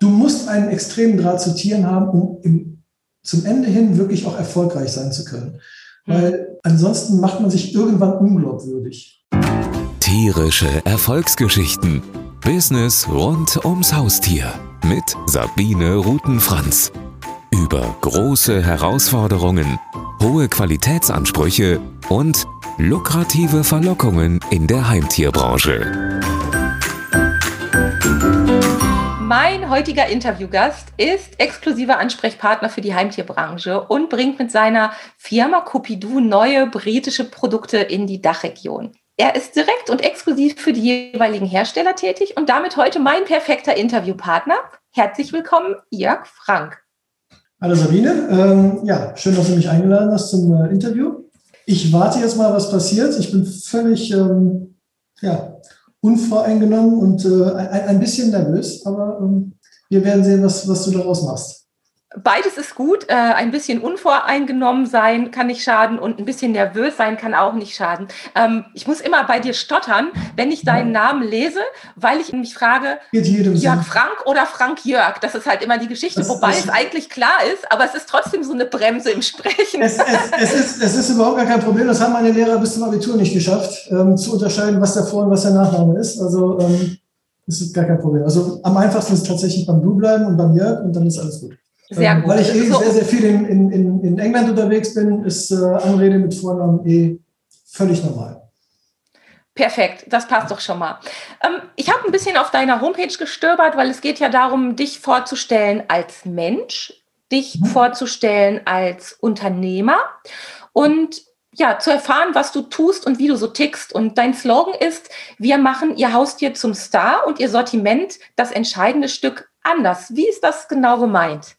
du musst einen extremen Draht zu Tieren haben, um im, zum Ende hin wirklich auch erfolgreich sein zu können. Mhm. Weil ansonsten macht man sich irgendwann unglaubwürdig. Tierische Erfolgsgeschichten. Business rund ums Haustier mit Sabine Rutenfranz. Über große Herausforderungen, hohe Qualitätsansprüche und lukrative Verlockungen in der Heimtierbranche. Mein heutiger Interviewgast ist exklusiver Ansprechpartner für die Heimtierbranche und bringt mit seiner Firma Coupidou neue britische Produkte in die Dachregion. Er ist direkt und exklusiv für die jeweiligen Hersteller tätig und damit heute mein perfekter Interviewpartner. Herzlich willkommen, Jörg Frank. Hallo Sabine, ähm, ja, schön, dass du mich eingeladen hast zum äh, Interview. Ich warte jetzt mal, was passiert. Ich bin völlig ähm, ja, unvoreingenommen und äh, ein, ein, bisschen nervös, aber ähm, wir werden sehen, was, was du daraus machst. Beides ist gut. Äh, ein bisschen unvoreingenommen sein kann nicht schaden und ein bisschen nervös sein kann auch nicht schaden. Ähm, ich muss immer bei dir stottern, wenn ich deinen. Namen lese, weil ich mich frage, Jörg Sinn. Frank oder Frank Jörg. Das ist halt immer die Geschichte, das, wobei es eigentlich klar ist, aber es ist trotzdem so eine Bremse im Sprechen. Es, es, es, ist, es ist überhaupt gar kein Problem. Das haben meine Lehrer bis zum Abitur nicht geschafft, ähm, zu unterscheiden, was der Vor- und was der Nachname ist. Also ähm, das ist gar kein Problem. Also am einfachsten ist tatsächlich beim Du bleiben und beim Jörg und dann ist alles gut. Sehr ähm, gut. Weil ich eh so. sehr, sehr viel in, in, in England unterwegs bin, ist äh, Anrede mit Vornamen eh völlig normal. Perfekt, das passt doch schon mal. Ähm, ich habe ein bisschen auf deiner Homepage gestöbert, weil es geht ja darum, dich vorzustellen als Mensch, dich mhm. vorzustellen als Unternehmer und ja, zu erfahren, was du tust und wie du so tickst. Und dein Slogan ist, wir machen Ihr Haustier zum Star und Ihr Sortiment das entscheidende Stück anders. Wie ist das genau gemeint?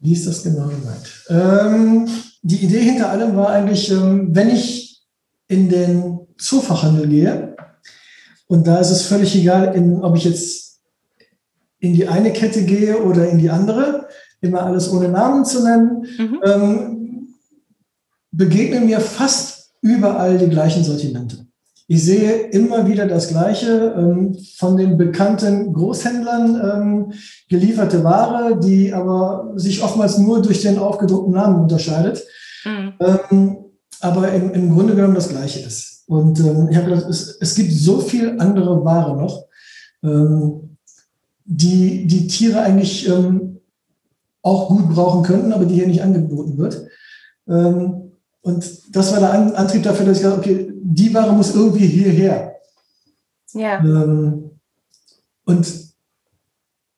Wie ist das genau gemeint? Ähm, die Idee hinter allem war eigentlich, ähm, wenn ich in den Zoofachhandel gehe, und da ist es völlig egal, in, ob ich jetzt in die eine Kette gehe oder in die andere, immer alles ohne Namen zu nennen, mhm. ähm, begegnen mir fast überall die gleichen Sortimente. Ich sehe immer wieder das Gleiche ähm, von den bekannten Großhändlern ähm, gelieferte Ware, die aber sich oftmals nur durch den aufgedruckten Namen unterscheidet, mhm. ähm, aber im, im Grunde genommen das Gleiche ist. Und ähm, ich habe gedacht, es, es gibt so viel andere Ware noch, ähm, die die Tiere eigentlich ähm, auch gut brauchen könnten, aber die hier nicht angeboten wird. Und das war der Antrieb dafür, dass ich gesagt habe, okay, die Ware muss irgendwie hierher. Ja. Ähm, und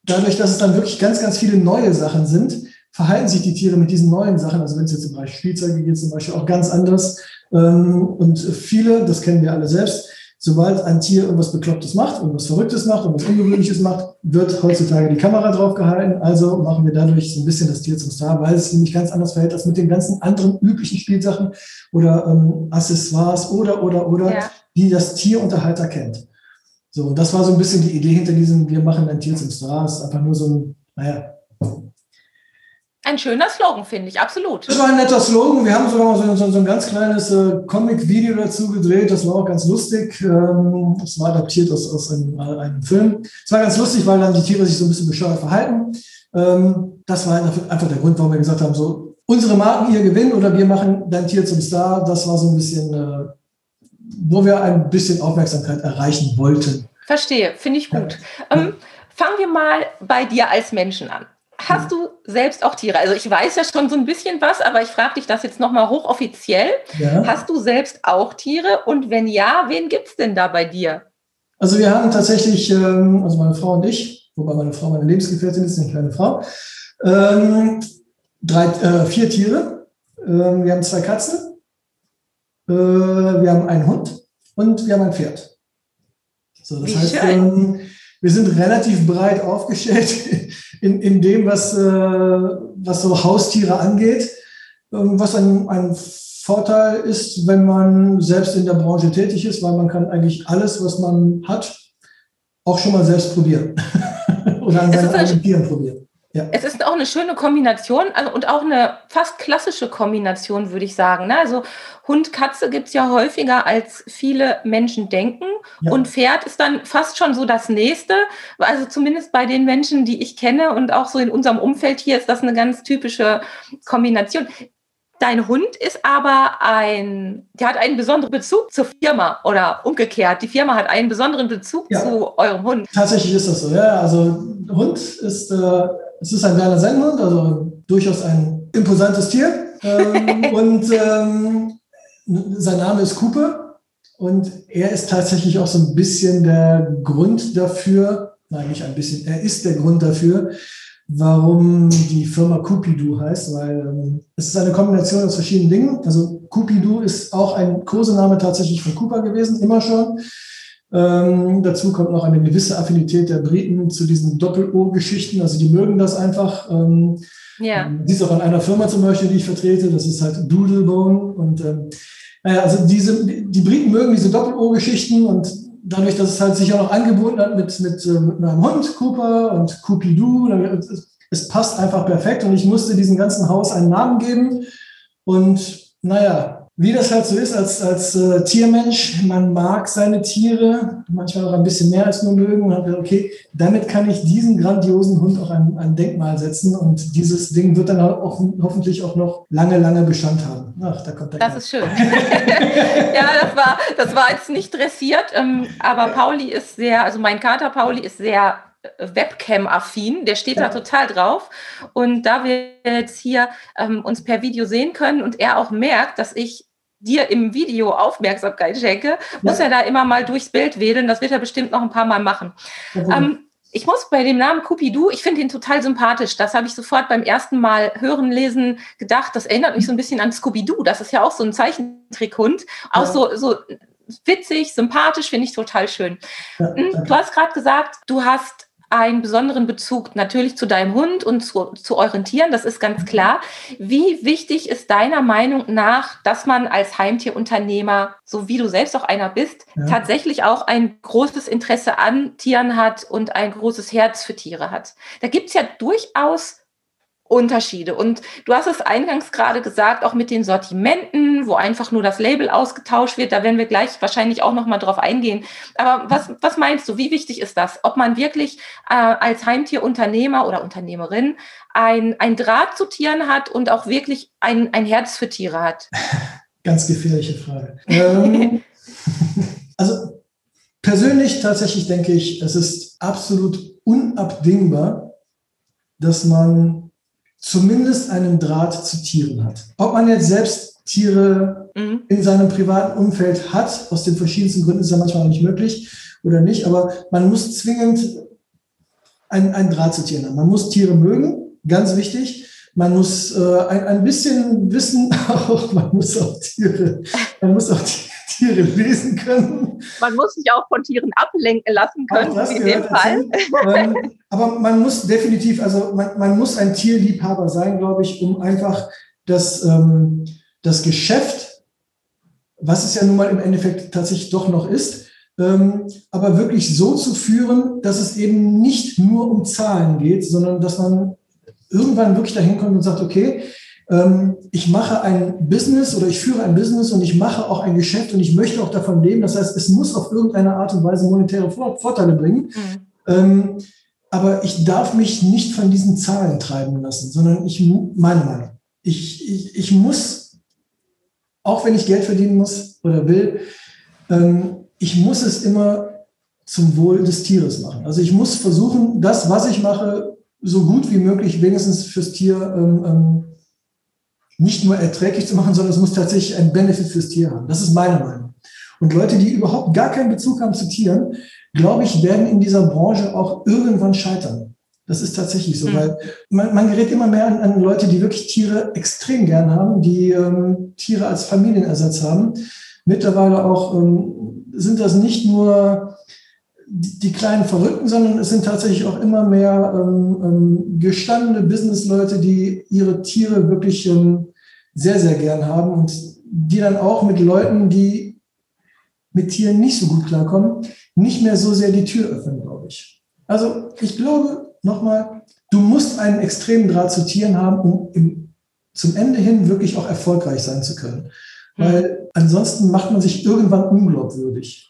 dadurch, dass es dann wirklich ganz, ganz viele neue Sachen sind, verhalten sich die Tiere mit diesen neuen Sachen, also wenn es jetzt im Bereich Spielzeuge geht, zum Beispiel auch ganz anders. Ähm, und viele, das kennen wir alle selbst, sobald ein Tier irgendwas Beklopptes macht, irgendwas Verrücktes macht, irgendwas Ungewöhnliches macht, wird heutzutage die Kamera drauf gehalten. Also machen wir dadurch so ein bisschen das Tier zum Star, weil es nämlich ganz anders verhält als mit den ganzen anderen üblichen Spielsachen oder ähm, Accessoires oder, oder, oder, ja. die das Tierunterhalter kennt. So, und das war so ein bisschen die Idee hinter diesem, wir machen ein Tier zum Star. Es ist einfach nur so ein, naja, ein schöner Slogan, finde ich, absolut. Das war ein netter Slogan. Wir haben sogar mal so, so, so ein ganz kleines äh, Comic-Video dazu gedreht. Das war auch ganz lustig. Ähm, das war adaptiert aus, aus einem, äh, einem Film. Es war ganz lustig, weil dann die Tiere sich so ein bisschen bescheuert verhalten. Ähm, das war einfach der Grund, warum wir gesagt haben, so unsere Marken ihr gewinnen oder wir machen dein Tier zum Star. Das war so ein bisschen, äh, wo wir ein bisschen Aufmerksamkeit erreichen wollten. Verstehe, finde ich gut. Ja. Ähm, fangen wir mal bei dir als Menschen an. Hast du selbst auch Tiere? Also ich weiß ja schon so ein bisschen was, aber ich frage dich das jetzt nochmal hochoffiziell. Ja. Hast du selbst auch Tiere? Und wenn ja, wen gibt es denn da bei dir? Also wir haben tatsächlich, ähm, also meine Frau und ich, wobei meine Frau meine Lebensgefährtin ist, eine kleine Frau, ähm, drei, äh, vier Tiere. Ähm, wir haben zwei Katzen, äh, wir haben einen Hund und wir haben ein Pferd. So, das Wie heißt, ähm, wir sind relativ breit aufgestellt in, in dem, was, äh, was so Haustiere angeht, ähm, was ein, ein Vorteil ist, wenn man selbst in der Branche tätig ist, weil man kann eigentlich alles, was man hat, auch schon mal selbst probieren oder an seinen eigenen Tieren probieren. Ja. Es ist auch eine schöne Kombination also, und auch eine fast klassische Kombination, würde ich sagen. Ne? Also Hund, Katze gibt es ja häufiger, als viele Menschen denken. Ja. Und Pferd ist dann fast schon so das Nächste. Also zumindest bei den Menschen, die ich kenne und auch so in unserem Umfeld hier ist das eine ganz typische Kombination. Dein Hund ist aber ein, der hat einen besonderen Bezug zur Firma oder umgekehrt. Die Firma hat einen besonderen Bezug ja. zu eurem Hund. Tatsächlich ist das so, ja. Also Hund ist, äh, es ist ein kleiner Sennhund, also durchaus ein imposantes Tier. Ähm, und ähm, sein Name ist Cooper und er ist tatsächlich auch so ein bisschen der Grund dafür, nein, nicht ein bisschen, er ist der Grund dafür, warum die Firma Cupidu heißt, weil ähm, es ist eine Kombination aus verschiedenen Dingen. Also Cupidu ist auch ein Kosename tatsächlich von Cooper gewesen, immer schon. Ähm, dazu kommt noch eine gewisse Affinität der Briten zu diesen Doppel-O-Geschichten. Also die mögen das einfach. Ähm, ja. Ähm, dies auch an einer Firma zum Beispiel, die ich vertrete, das ist halt Doodlebone. Und ähm, naja, also diese, die Briten mögen diese Doppel-O-Geschichten und dadurch, dass es halt sich auch noch angeboten hat mit, mit, äh, mit meinem Hund Cooper und Coopidoo, es, es passt einfach perfekt und ich musste diesem ganzen Haus einen Namen geben. Und naja, wie das halt so ist als, als äh, Tiermensch, man mag seine Tiere, manchmal auch ein bisschen mehr als nur mögen. Und hat gesagt, okay, damit kann ich diesen grandiosen Hund auch ein, ein Denkmal setzen und dieses Ding wird dann auch, hoffentlich auch noch lange, lange Bestand haben. Ach, da kommt der Das Kampf. ist schön. ja, das war, das war jetzt nicht dressiert, ähm, aber Pauli ist sehr, also mein Kater Pauli ist sehr Webcam-affin, der steht ja. da total drauf. Und da wir jetzt hier ähm, uns per Video sehen können und er auch merkt, dass ich dir im Video Aufmerksamkeit schenke, ja. muss er da immer mal durchs Bild wedeln. Das wird er bestimmt noch ein paar Mal machen. Ähm, ich muss bei dem Namen Cupidu, ich finde ihn total sympathisch. Das habe ich sofort beim ersten Mal hören, lesen gedacht. Das erinnert mich so ein bisschen an Scooby-Doo. Das ist ja auch so ein Zeichentrickhund. Auch ja. so, so witzig, sympathisch, finde ich total schön. Ja, hm, du hast gerade gesagt, du hast einen besonderen Bezug natürlich zu deinem Hund und zu, zu euren Tieren, das ist ganz klar. Wie wichtig ist deiner Meinung nach, dass man als Heimtierunternehmer, so wie du selbst auch einer bist, ja. tatsächlich auch ein großes Interesse an Tieren hat und ein großes Herz für Tiere hat? Da gibt es ja durchaus Unterschiede. Und du hast es eingangs gerade gesagt, auch mit den Sortimenten, wo einfach nur das Label ausgetauscht wird. Da werden wir gleich wahrscheinlich auch noch mal drauf eingehen. Aber was, was meinst du? Wie wichtig ist das? Ob man wirklich äh, als Heimtierunternehmer oder Unternehmerin ein, ein Draht zu Tieren hat und auch wirklich ein, ein Herz für Tiere hat? Ganz gefährliche Frage. ähm, also persönlich tatsächlich denke ich, es ist absolut unabdingbar, dass man zumindest einen Draht zu Tieren hat. Ob man jetzt selbst Tiere mhm. in seinem privaten Umfeld hat, aus den verschiedensten Gründen ist ja manchmal auch nicht möglich oder nicht, aber man muss zwingend einen, einen Draht zu Tieren haben. Man muss Tiere mögen, ganz wichtig. Man muss äh, ein, ein bisschen wissen, auch, man muss auch Tiere, man muss auch Tiere lesen können. Man muss sich auch von Tieren ablenken lassen können, in dem Fall. Ähm, aber man muss definitiv, also man, man muss ein Tierliebhaber sein, glaube ich, um einfach das, ähm, das Geschäft, was es ja nun mal im Endeffekt tatsächlich doch noch ist, ähm, aber wirklich so zu führen, dass es eben nicht nur um Zahlen geht, sondern dass man irgendwann wirklich dahin kommt und sagt, okay, ich mache ein Business oder ich führe ein Business und ich mache auch ein Geschäft und ich möchte auch davon leben. Das heißt, es muss auf irgendeine Art und Weise monetäre Vorteile bringen. Mhm. Ähm, aber ich darf mich nicht von diesen Zahlen treiben lassen, sondern ich, meine Meinung, ich, ich, ich muss, auch wenn ich Geld verdienen muss oder will, ähm, ich muss es immer zum Wohl des Tieres machen. Also ich muss versuchen, das, was ich mache, so gut wie möglich wenigstens fürs Tier ähm, ähm, nicht nur erträglich zu machen, sondern es muss tatsächlich einen Benefit fürs Tier haben. Das ist meine Meinung. Und Leute, die überhaupt gar keinen Bezug haben zu Tieren, glaube ich, werden in dieser Branche auch irgendwann scheitern. Das ist tatsächlich so, mhm. weil man, man gerät immer mehr an, an, Leute, die wirklich Tiere extrem gern haben, die ähm, Tiere als Familienersatz haben. Mittlerweile auch ähm, sind das nicht nur die, die, kleinen Verrückten, sondern es sind tatsächlich auch immer mehr ähm, ähm gestandene Businessleute, die ihre Tiere wirklich ähm, sehr, sehr gern haben und die dann auch mit Leuten, die mit Tieren nicht so gut klarkommen, nicht mehr so sehr die Tür öffnen, glaube ich. Also ich glaube, nochmal, du musst einen extremen Draht zu Tieren haben, um im, zum Ende hin wirklich auch erfolgreich sein zu können. Weil ansonsten macht man sich irgendwann unglaubwürdig.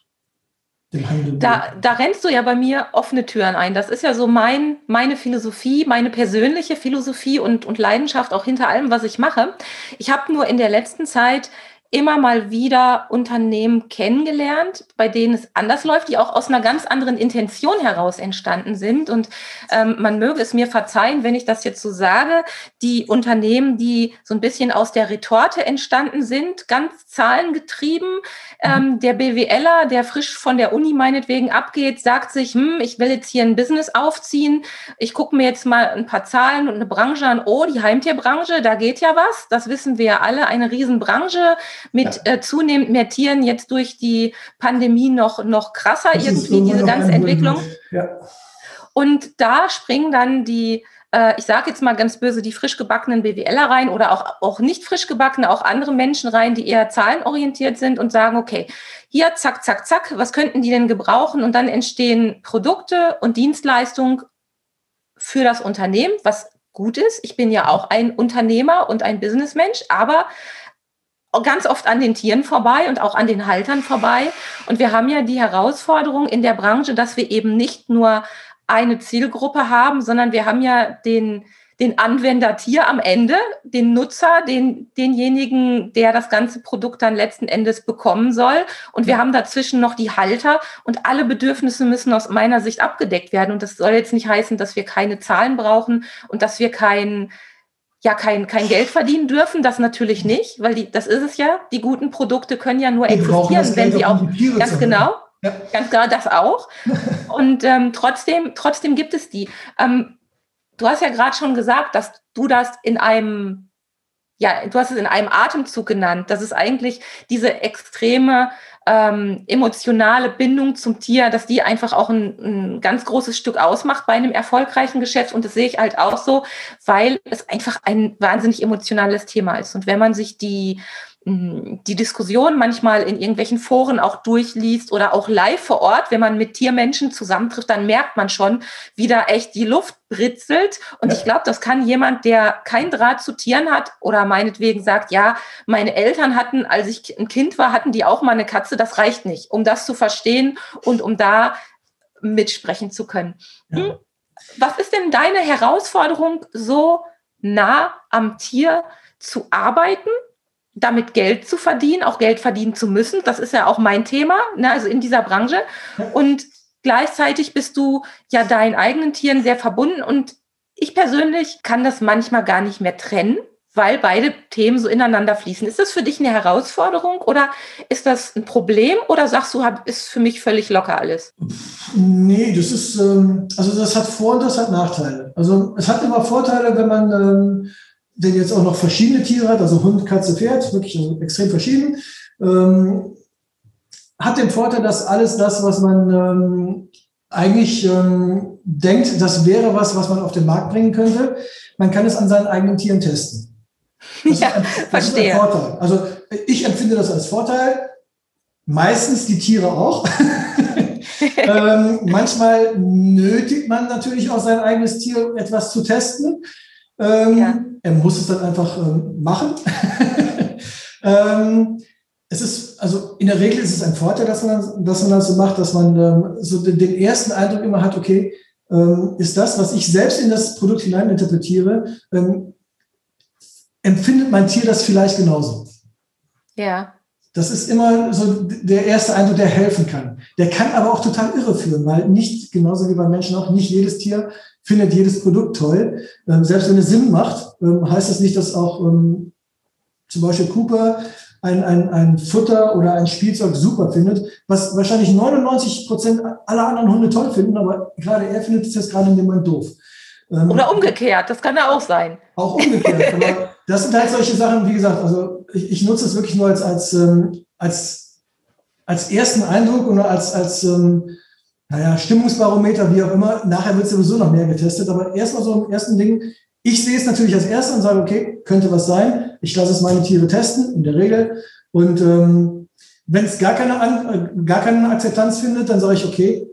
Da, da rennst du ja bei mir offene Türen ein. Das ist ja so mein, meine Philosophie, meine persönliche Philosophie und, und Leidenschaft auch hinter allem, was ich mache. Ich habe nur in der letzten Zeit immer mal wieder Unternehmen kennengelernt, bei denen es anders läuft, die auch aus einer ganz anderen Intention heraus entstanden sind. Und ähm, man möge es mir verzeihen, wenn ich das jetzt so sage, die Unternehmen, die so ein bisschen aus der Retorte entstanden sind, ganz zahlengetrieben. Ähm, der BWLer, der frisch von der Uni meinetwegen abgeht, sagt sich, hm, ich will jetzt hier ein Business aufziehen. Ich gucke mir jetzt mal ein paar Zahlen und eine Branche an. Oh, die Heimtierbranche, da geht ja was. Das wissen wir ja alle, eine Riesenbranche mit ja. äh, zunehmend mehr Tieren jetzt durch die Pandemie noch, noch krasser das irgendwie, diese ganze Entwicklung. Ja. Und da springen dann die, äh, ich sage jetzt mal ganz böse, die frisch gebackenen BWLer rein oder auch, auch nicht frisch gebackene, auch andere Menschen rein, die eher zahlenorientiert sind und sagen, okay, hier, zack, zack, zack, was könnten die denn gebrauchen? Und dann entstehen Produkte und Dienstleistungen für das Unternehmen, was gut ist. Ich bin ja auch ein Unternehmer und ein Businessmensch, aber ganz oft an den Tieren vorbei und auch an den Haltern vorbei. Und wir haben ja die Herausforderung in der Branche, dass wir eben nicht nur eine Zielgruppe haben, sondern wir haben ja den, den Anwender Tier am Ende, den Nutzer, den, denjenigen, der das ganze Produkt dann letzten Endes bekommen soll. Und wir haben dazwischen noch die Halter und alle Bedürfnisse müssen aus meiner Sicht abgedeckt werden. Und das soll jetzt nicht heißen, dass wir keine Zahlen brauchen und dass wir kein, ja kein, kein Geld verdienen dürfen, das natürlich nicht, weil die, das ist es ja. Die guten Produkte können ja nur die existieren, wenn sie auch ganz genau, ja. ganz genau das auch. Und ähm, trotzdem, trotzdem gibt es die. Ähm, du hast ja gerade schon gesagt, dass du das in einem, ja, du hast es in einem Atemzug genannt, dass es eigentlich diese extreme ähm, emotionale Bindung zum Tier, dass die einfach auch ein, ein ganz großes Stück ausmacht bei einem erfolgreichen Geschäft. Und das sehe ich halt auch so, weil es einfach ein wahnsinnig emotionales Thema ist. Und wenn man sich die die Diskussion manchmal in irgendwelchen Foren auch durchliest oder auch live vor Ort, wenn man mit Tiermenschen zusammentrifft, dann merkt man schon, wie da echt die Luft britzelt. Und ja. ich glaube, das kann jemand, der kein Draht zu Tieren hat oder meinetwegen sagt, ja, meine Eltern hatten, als ich ein Kind war, hatten die auch mal eine Katze. Das reicht nicht, um das zu verstehen und um da mitsprechen zu können. Hm? Was ist denn deine Herausforderung, so nah am Tier zu arbeiten? Damit Geld zu verdienen, auch Geld verdienen zu müssen. Das ist ja auch mein Thema, ne, also in dieser Branche. Und gleichzeitig bist du ja deinen eigenen Tieren sehr verbunden. Und ich persönlich kann das manchmal gar nicht mehr trennen, weil beide Themen so ineinander fließen. Ist das für dich eine Herausforderung oder ist das ein Problem oder sagst du, ist für mich völlig locker alles? Nee, das ist, ähm, also das hat Vor- und das hat Nachteile. Also es hat immer Vorteile, wenn man denn jetzt auch noch verschiedene Tiere hat, also Hund, Katze, Pferd, wirklich extrem verschieden, ähm, hat den Vorteil, dass alles das, was man ähm, eigentlich ähm, denkt, das wäre was, was man auf den Markt bringen könnte, man kann es an seinen eigenen Tieren testen. Das ja, ist ein, verstehe. Ist ein Vorteil. Also ich empfinde das als Vorteil. Meistens die Tiere auch. ähm, manchmal nötigt man natürlich auch sein eigenes Tier etwas zu testen. Ähm, ja. Er muss es dann einfach ähm, machen. ähm, es ist, also in der Regel ist es ein Vorteil, dass man, dass man das so macht, dass man ähm, so den, den, ersten Eindruck immer hat, okay, ähm, ist das, was ich selbst in das Produkt hineininterpretiere, ähm, empfindet mein Tier das vielleicht genauso? Ja. Das ist immer so der erste Eindruck, der helfen kann. Der kann aber auch total irreführen, weil nicht, genauso wie bei Menschen auch, nicht jedes Tier findet jedes Produkt toll. Ähm, selbst wenn es Sinn macht, ähm, heißt das nicht, dass auch ähm, zum Beispiel Cooper ein, ein, ein Futter oder ein Spielzeug super findet, was wahrscheinlich 99 Prozent aller anderen Hunde toll finden, aber gerade er findet es jetzt gerade in dem Moment doof. Ähm, oder umgekehrt, das kann ja auch sein. Auch umgekehrt. Das sind halt solche Sachen, wie gesagt, also ich, ich nutze es wirklich nur als, als, ähm, als, als ersten Eindruck und als, als ähm, naja, Stimmungsbarometer, wie auch immer. Nachher wird sowieso noch mehr getestet, aber erstmal so im ersten Ding. Ich sehe es natürlich als erstes und sage, okay, könnte was sein. Ich lasse es meine Tiere testen, in der Regel. Und ähm, wenn es gar keine, äh, gar keine Akzeptanz findet, dann sage ich, okay,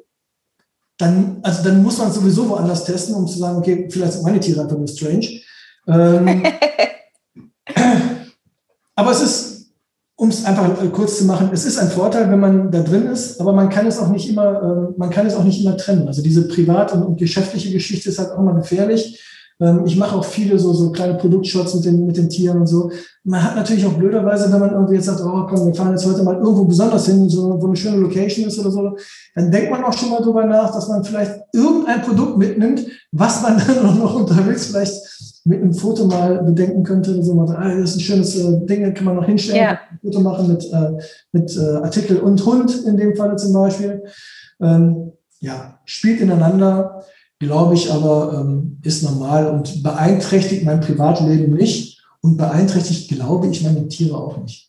dann, also dann muss man sowieso woanders testen, um zu sagen, okay, vielleicht sind meine Tiere einfach nur strange. Ähm, aber es ist, um es einfach kurz zu machen, es ist ein Vorteil, wenn man da drin ist, aber man kann es auch nicht immer, äh, man kann es auch nicht immer trennen. Also diese privat und, geschäftliche Geschichte ist halt auch mal gefährlich. Ähm, ich mache auch viele so, so kleine Produktshots mit den, mit den Tieren und so. Man hat natürlich auch blöderweise, wenn man irgendwie jetzt sagt, oh komm, wir fahren jetzt heute mal irgendwo besonders hin, so, wo eine schöne Location ist oder so, dann denkt man auch schon mal drüber nach, dass man vielleicht irgendein Produkt mitnimmt, was man dann noch unterwegs vielleicht mit einem Foto mal bedenken könnte. So mal, ah, das ist ein schönes äh, Ding, kann man noch hinstellen, ja. ein Foto machen mit, äh, mit äh, Artikel und Hund in dem Falle zum Beispiel. Ähm, ja, spielt ineinander glaube ich aber, ähm, ist normal und beeinträchtigt mein Privatleben nicht und beeinträchtigt, glaube ich, meine Tiere auch nicht.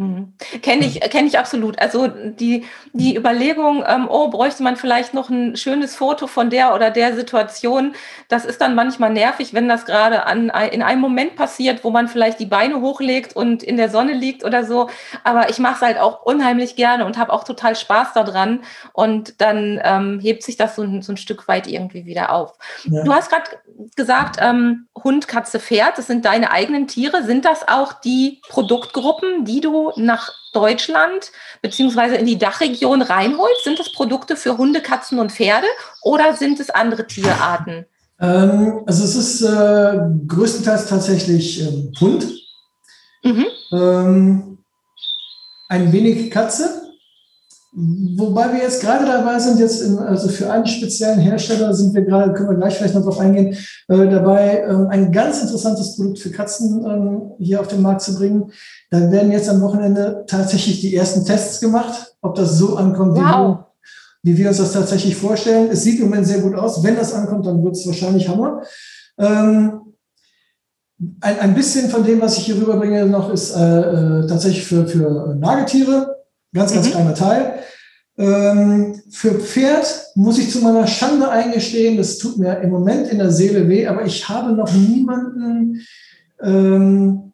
Mhm. Kenne ich, kenn ich absolut. Also die, die Überlegung, ähm, oh, bräuchte man vielleicht noch ein schönes Foto von der oder der Situation, das ist dann manchmal nervig, wenn das gerade an, in einem Moment passiert, wo man vielleicht die Beine hochlegt und in der Sonne liegt oder so. Aber ich mache es halt auch unheimlich gerne und habe auch total Spaß daran. Und dann ähm, hebt sich das so ein, so ein Stück weit irgendwie wieder auf. Ja. Du hast gerade gesagt, ähm, Hund, Katze, Pferd, das sind deine eigenen Tiere. Sind das auch die Produktgruppen, die du nach Deutschland beziehungsweise in die Dachregion reinholst? Sind das Produkte für Hunde, Katzen und Pferde oder sind es andere Tierarten? Ähm, also es ist äh, größtenteils tatsächlich ähm, Hund, mhm. ähm, ein wenig Katze Wobei wir jetzt gerade dabei sind, jetzt in, also für einen speziellen Hersteller sind wir gerade, können wir gleich vielleicht noch drauf eingehen, äh, dabei, ähm, ein ganz interessantes Produkt für Katzen ähm, hier auf den Markt zu bringen. Da werden jetzt am Wochenende tatsächlich die ersten Tests gemacht, ob das so ankommt, wie, wow. wir, wie wir uns das tatsächlich vorstellen. Es sieht im Moment sehr gut aus. Wenn das ankommt, dann wird es wahrscheinlich Hammer. Ähm, ein, ein bisschen von dem, was ich hier rüberbringe, noch ist äh, äh, tatsächlich für, für Nagetiere Ganz, ganz mhm. kleiner Teil. Ähm, für Pferd muss ich zu meiner Schande eingestehen, das tut mir im Moment in der Seele weh, aber ich habe noch niemanden ähm,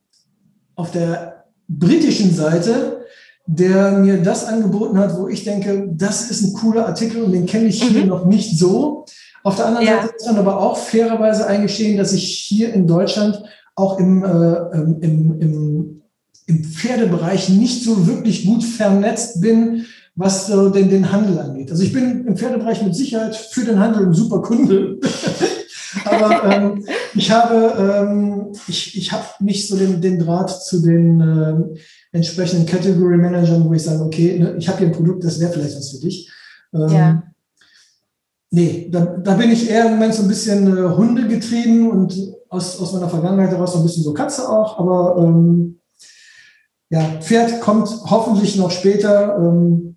auf der britischen Seite, der mir das angeboten hat, wo ich denke, das ist ein cooler Artikel und den kenne ich hier mhm. noch nicht so. Auf der anderen ja. Seite ist dann aber auch fairerweise eingestehen, dass ich hier in Deutschland auch im, äh, im, im im Pferdebereich nicht so wirklich gut vernetzt bin, was so den, den Handel angeht. Also ich bin im Pferdebereich mit Sicherheit für den Handel ein super Kunde. Aber ähm, ich habe ähm, ich, ich hab nicht so den, den Draht zu den äh, entsprechenden Category Managern, wo ich sage, okay, ne, ich habe hier ein Produkt, das wäre vielleicht was für dich. Ähm, ja. Nee, da, da bin ich eher im Moment so ein bisschen äh, Hunde getrieben und aus, aus meiner Vergangenheit heraus so ein bisschen so Katze auch, aber ähm, ja, Pferd kommt hoffentlich noch später. Ähm,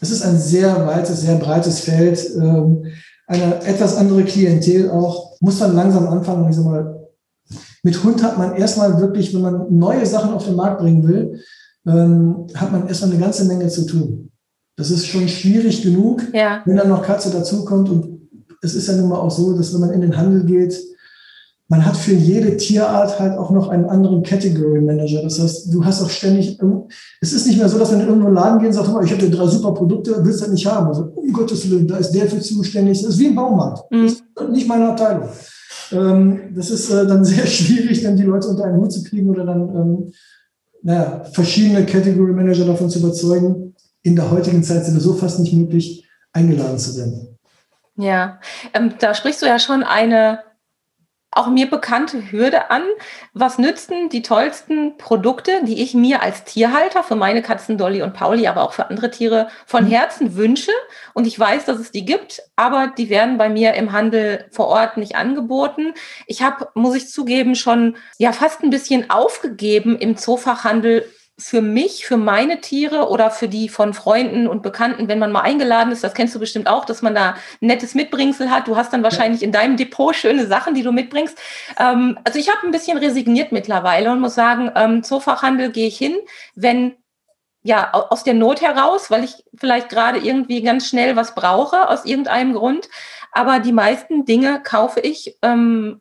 es ist ein sehr weites, sehr breites Feld. Ähm, eine etwas andere Klientel auch. Muss man langsam anfangen. Ich sag mal, mit Hund hat man erstmal wirklich, wenn man neue Sachen auf den Markt bringen will, ähm, hat man erstmal eine ganze Menge zu tun. Das ist schon schwierig genug, ja. wenn dann noch Katze dazukommt. Und es ist ja nun mal auch so, dass wenn man in den Handel geht, man hat für jede Tierart halt auch noch einen anderen Category Manager. Das heißt, du hast auch ständig, es ist nicht mehr so, dass man in irgendeinen Laden geht und sagt, ich habe dir drei super Produkte, willst du das nicht haben? Also, um Gottes Willen, da ist der für zuständig. Das ist wie ein Baumarkt. Mhm. Das ist nicht meine Abteilung. Ähm, das ist äh, dann sehr schwierig, dann die Leute unter einen Hut zu kriegen oder dann, ähm, naja, verschiedene Category Manager davon zu überzeugen. In der heutigen Zeit sowieso fast nicht möglich, eingeladen zu werden. Ja, ähm, da sprichst du ja schon eine auch mir bekannte Hürde an. Was nützen die tollsten Produkte, die ich mir als Tierhalter für meine Katzen Dolly und Pauli, aber auch für andere Tiere von mhm. Herzen wünsche? Und ich weiß, dass es die gibt, aber die werden bei mir im Handel vor Ort nicht angeboten. Ich habe, muss ich zugeben, schon ja fast ein bisschen aufgegeben im Zoofachhandel für mich, für meine Tiere oder für die von Freunden und Bekannten, wenn man mal eingeladen ist, das kennst du bestimmt auch, dass man da ein nettes Mitbringsel hat. Du hast dann wahrscheinlich in deinem Depot schöne Sachen, die du mitbringst. Ähm, also ich habe ein bisschen resigniert mittlerweile und muss sagen, ähm, Zoofachhandel gehe ich hin, wenn ja aus der Not heraus, weil ich vielleicht gerade irgendwie ganz schnell was brauche aus irgendeinem Grund. Aber die meisten Dinge kaufe ich ähm,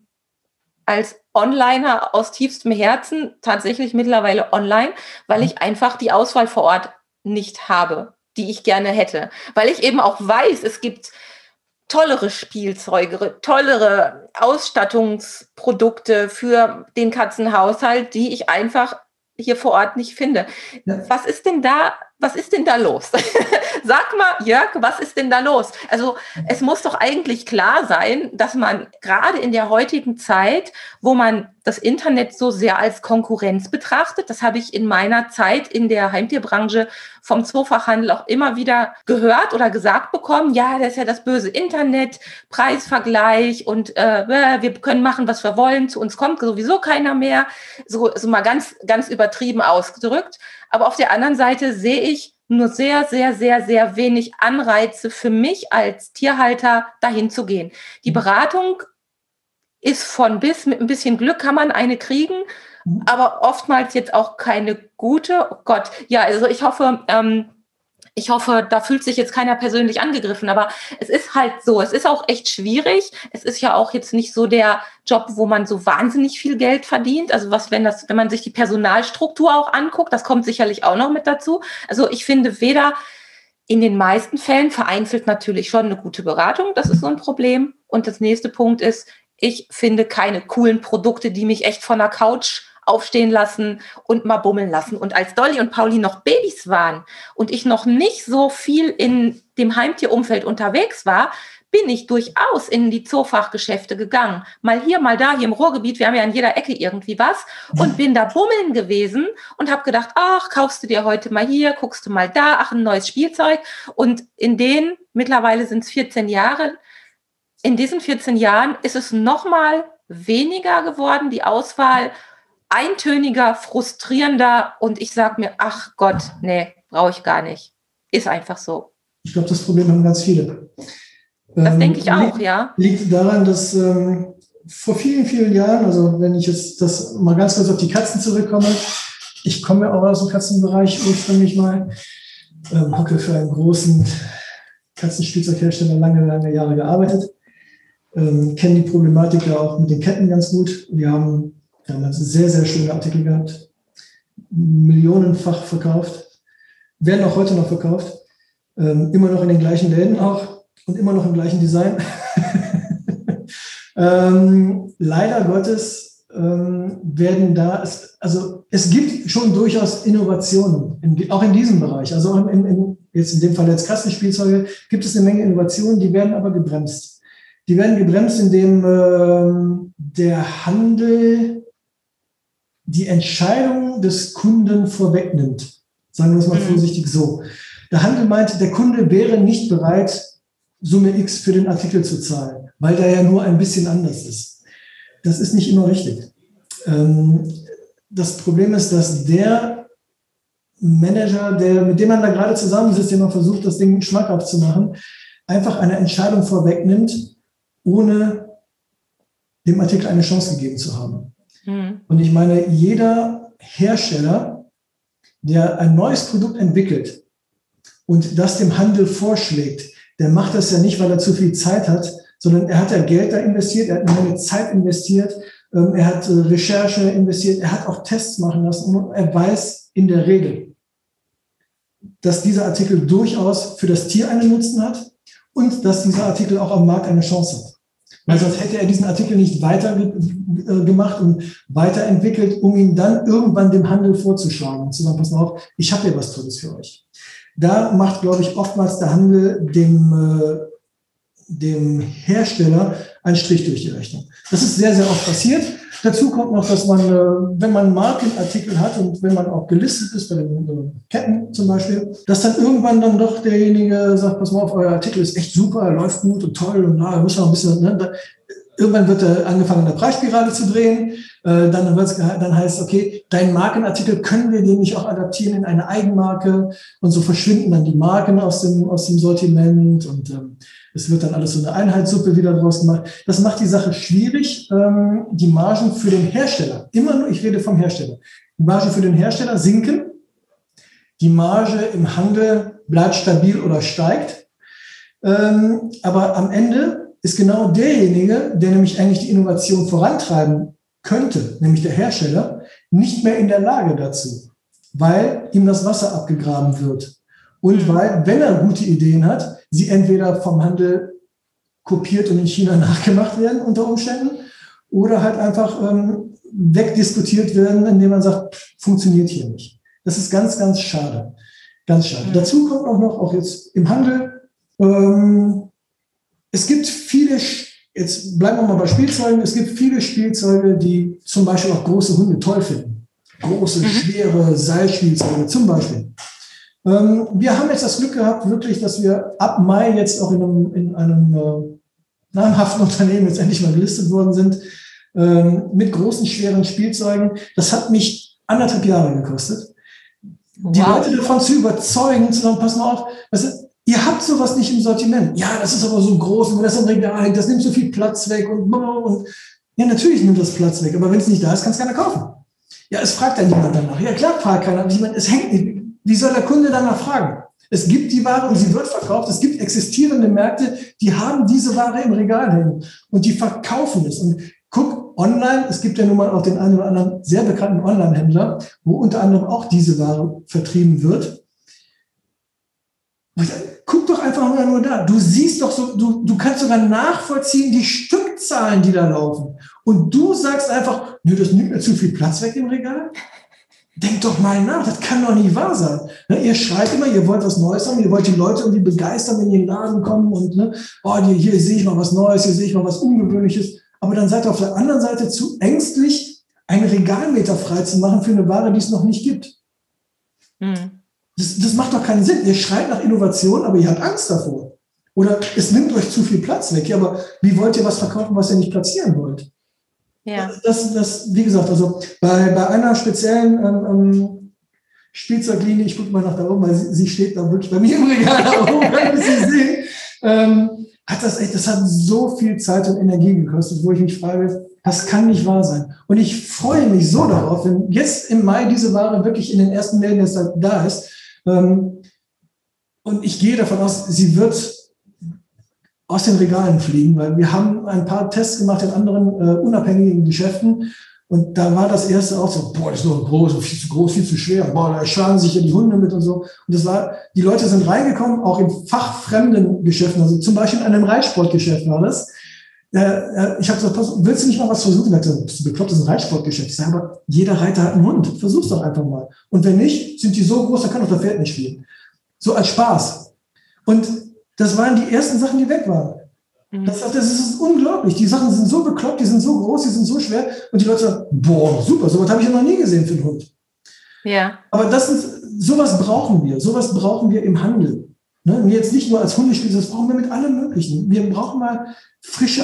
als Onliner aus tiefstem Herzen tatsächlich mittlerweile online, weil ich einfach die Auswahl vor Ort nicht habe, die ich gerne hätte. Weil ich eben auch weiß, es gibt tollere Spielzeuge, tollere Ausstattungsprodukte für den Katzenhaushalt, die ich einfach hier vor Ort nicht finde. Was ist denn da, was ist denn da los? Sag mal, Jörg, was ist denn da los? Also es muss doch eigentlich klar sein, dass man gerade in der heutigen Zeit, wo man das Internet so sehr als Konkurrenz betrachtet, das habe ich in meiner Zeit in der Heimtierbranche vom Zoofachhandel auch immer wieder gehört oder gesagt bekommen, ja, das ist ja das böse Internet, Preisvergleich und äh, wir können machen, was wir wollen, zu uns kommt sowieso keiner mehr, so, so mal ganz, ganz übertrieben ausgedrückt. Aber auf der anderen Seite sehe ich nur sehr, sehr, sehr, sehr wenig Anreize für mich als Tierhalter dahin zu gehen. Die mhm. Beratung ist von bis, mit ein bisschen Glück kann man eine kriegen, mhm. aber oftmals jetzt auch keine gute. Oh Gott, ja, also ich hoffe, ähm, ich hoffe, da fühlt sich jetzt keiner persönlich angegriffen, aber es ist halt so, es ist auch echt schwierig. Es ist ja auch jetzt nicht so der Job, wo man so wahnsinnig viel Geld verdient. Also was, wenn das, wenn man sich die Personalstruktur auch anguckt, das kommt sicherlich auch noch mit dazu. Also ich finde weder in den meisten Fällen vereinzelt natürlich schon eine gute Beratung. Das ist so ein Problem. Und das nächste Punkt ist, ich finde keine coolen Produkte, die mich echt von der Couch aufstehen lassen und mal bummeln lassen. Und als Dolly und Pauli noch Babys waren und ich noch nicht so viel in dem Heimtierumfeld unterwegs war, bin ich durchaus in die Zoofachgeschäfte gegangen. Mal hier, mal da, hier im Ruhrgebiet, wir haben ja an jeder Ecke irgendwie was und bin da bummeln gewesen und habe gedacht, ach, kaufst du dir heute mal hier, guckst du mal da, ach, ein neues Spielzeug. Und in den, mittlerweile sind es 14 Jahre, in diesen 14 Jahren ist es noch mal weniger geworden, die Auswahl eintöniger, frustrierender und ich sage mir, ach Gott, nee, brauche ich gar nicht. Ist einfach so. Ich glaube, das Problem haben ganz viele. Das ähm, denke ich auch, liegt, ja. Liegt daran, dass ähm, vor vielen, vielen Jahren, also wenn ich jetzt das mal ganz kurz auf die Katzen zurückkomme, ich komme ja auch aus dem Katzenbereich ursprünglich mal, ähm, habe für einen großen Katzenspielzeughersteller lange, lange Jahre gearbeitet, ähm, kenne die Problematik ja auch mit den Ketten ganz gut. Wir haben damals sehr, sehr schöne Artikel gehabt, millionenfach verkauft, werden auch heute noch verkauft, ähm, immer noch in den gleichen Läden auch und immer noch im gleichen Design. ähm, leider Gottes ähm, werden da, also es gibt schon durchaus Innovationen, in, auch in diesem Bereich. Also in, in, jetzt in dem Fall jetzt Kassenspielzeuge gibt es eine Menge Innovationen, die werden aber gebremst. Die werden gebremst, indem äh, der Handel die Entscheidung des Kunden vorwegnimmt. Sagen wir es mal mhm. vorsichtig so. Der Handel meint, der Kunde wäre nicht bereit, Summe X für den Artikel zu zahlen, weil der ja nur ein bisschen anders ist. Das ist nicht immer richtig. Ähm, das Problem ist, dass der Manager, der, mit dem man da gerade zusammensitzt, dem man versucht, das Ding schmackhaft zu machen, einfach eine Entscheidung vorwegnimmt, ohne dem Artikel eine Chance gegeben zu haben. Mhm. Und ich meine, jeder Hersteller, der ein neues Produkt entwickelt und das dem Handel vorschlägt, der macht das ja nicht, weil er zu viel Zeit hat, sondern er hat ja Geld da investiert, er hat eine Menge Zeit investiert, ähm, er hat äh, Recherche investiert, er hat auch Tests machen lassen und er weiß in der Regel, dass dieser Artikel durchaus für das Tier einen Nutzen hat und dass dieser Artikel auch am Markt eine Chance hat. Weil sonst hätte er diesen Artikel nicht weiter äh, gemacht und weiterentwickelt, um ihn dann irgendwann dem Handel vorzuschlagen und zu sagen, pass mal auf, ich habe hier was Tolles für euch. Da macht, glaube ich, oftmals der Handel dem, äh, dem Hersteller einen Strich durch die Rechnung. Das ist sehr, sehr oft passiert. Dazu kommt noch, dass man, äh, wenn man Markenartikel hat und wenn man auch gelistet ist, bei den Ketten zum Beispiel, dass dann irgendwann dann doch derjenige sagt, pass mal auf, euer Artikel ist echt super, er läuft gut und toll und da muss man ein bisschen, ne, da, irgendwann wird er angefangen, eine Preisspirale zu drehen. Äh, dann, dann heißt okay, dein Markenartikel können wir den nicht auch adaptieren in eine Eigenmarke und so verschwinden dann die Marken aus dem, aus dem Sortiment und ähm, es wird dann alles so eine Einheitssuppe wieder draus gemacht. Das macht die Sache schwierig. Ähm, die Margen für den Hersteller, immer nur, ich rede vom Hersteller, die Margen für den Hersteller sinken. Die Marge im Handel bleibt stabil oder steigt. Ähm, aber am Ende ist genau derjenige, der nämlich eigentlich die Innovation vorantreiben könnte, nämlich der Hersteller, nicht mehr in der Lage dazu, weil ihm das Wasser abgegraben wird. Und mhm. weil, wenn er gute Ideen hat, sie entweder vom Handel kopiert und in China nachgemacht werden unter Umständen oder halt einfach ähm, wegdiskutiert werden, indem man sagt, funktioniert hier nicht. Das ist ganz, ganz schade. Ganz schade. Mhm. Dazu kommt auch noch, auch jetzt im Handel, ähm, es gibt viele, jetzt bleiben wir mal bei Spielzeugen, es gibt viele Spielzeuge, die zum Beispiel auch große Hunde toll finden. Große, mhm. schwere Seilspielzeuge zum Beispiel. Ähm, wir haben jetzt das Glück gehabt, wirklich, dass wir ab Mai jetzt auch in einem, in einem äh, namhaften Unternehmen jetzt endlich mal gelistet worden sind, ähm, mit großen, schweren Spielzeugen. Das hat mich anderthalb Jahre gekostet. Wow. Die Leute davon zu überzeugen, zu sagen, pass mal auf, das ihr habt sowas nicht im Sortiment. Ja, das ist aber so groß und das ist ein Regal, das nimmt so viel Platz weg und, und ja, natürlich nimmt das Platz weg, aber wenn es nicht da ist, kann es keiner kaufen. Ja, es fragt dann niemand danach. Ja, klar fragt keiner. Ich meine, es hängt nicht. Wie soll der Kunde danach fragen? Es gibt die Ware und sie wird verkauft. Es gibt existierende Märkte, die haben diese Ware im Regal hängen und die verkaufen es. Und guck online, es gibt ja nun mal auch den einen oder anderen sehr bekannten Online-Händler, wo unter anderem auch diese Ware vertrieben wird. Guck doch einfach mal nur da. Du siehst doch so, du, du kannst sogar nachvollziehen die Stückzahlen, die da laufen. Und du sagst einfach, nö, das nimmt mir zu viel Platz weg im Regal. Denkt doch mal nach, das kann doch nicht wahr sein. Ne, ihr schreit immer, ihr wollt was Neues haben, ihr wollt die Leute irgendwie begeistern, wenn die in den Laden kommen und, ne, oh, hier, hier sehe ich mal was Neues, hier sehe ich mal was Ungewöhnliches. Aber dann seid ihr auf der anderen Seite zu ängstlich, einen Regalmeter frei zu machen für eine Ware, die es noch nicht gibt. Mhm. Das, das macht doch keinen Sinn. Ihr schreit nach Innovation, aber ihr habt Angst davor. Oder es nimmt euch zu viel Platz weg. Ja, aber wie wollt ihr was verkaufen, was ihr nicht platzieren wollt? Ja. Das, das, wie gesagt, also bei, bei einer speziellen ähm, ähm, Spielzeuglinie, ich gucke mal nach da oben, weil sie, sie, steht da wirklich bei mir im Regal da oben, wenn Sie sehen, ähm, hat das echt, das hat so viel Zeit und Energie gekostet, wo ich mich frage, das kann nicht wahr sein. Und ich freue mich so darauf, wenn jetzt im Mai diese Ware wirklich in den ersten Läden da ist. Ähm, und ich gehe davon aus, sie wird aus den Regalen fliegen, weil wir haben ein paar Tests gemacht in anderen äh, unabhängigen Geschäften und da war das erste auch so, boah, das ist nur groß, viel zu groß, viel zu schwer, boah, da schlagen sich ja die Hunde mit und so. Und das war, die Leute sind reingekommen, auch in fachfremden Geschäften, also zum Beispiel in einem Reitsportgeschäft war das. Äh, ich habe gesagt, willst du nicht mal was versuchen? Er gesagt, bist du bekloppt, das ist ein Reitsportgeschäft. Ich sage, aber jeder Reiter hat einen Hund, versuch's doch einfach mal. Und wenn nicht, sind die so groß, dann kann doch der Pferd nicht spielen. So als Spaß. Und das waren die ersten Sachen, die weg waren. Mhm. Das, das ist unglaublich. Die Sachen sind so bekloppt, die sind so groß, die sind so schwer. Und die Leute sagen, boah, super, sowas habe ich ja noch nie gesehen für einen Hund. Ja. Aber das ist, sowas brauchen wir. Sowas brauchen wir im Handel. Ne? Und jetzt nicht nur als Hundespiel, das brauchen wir mit allem Möglichen. Wir brauchen mal frische,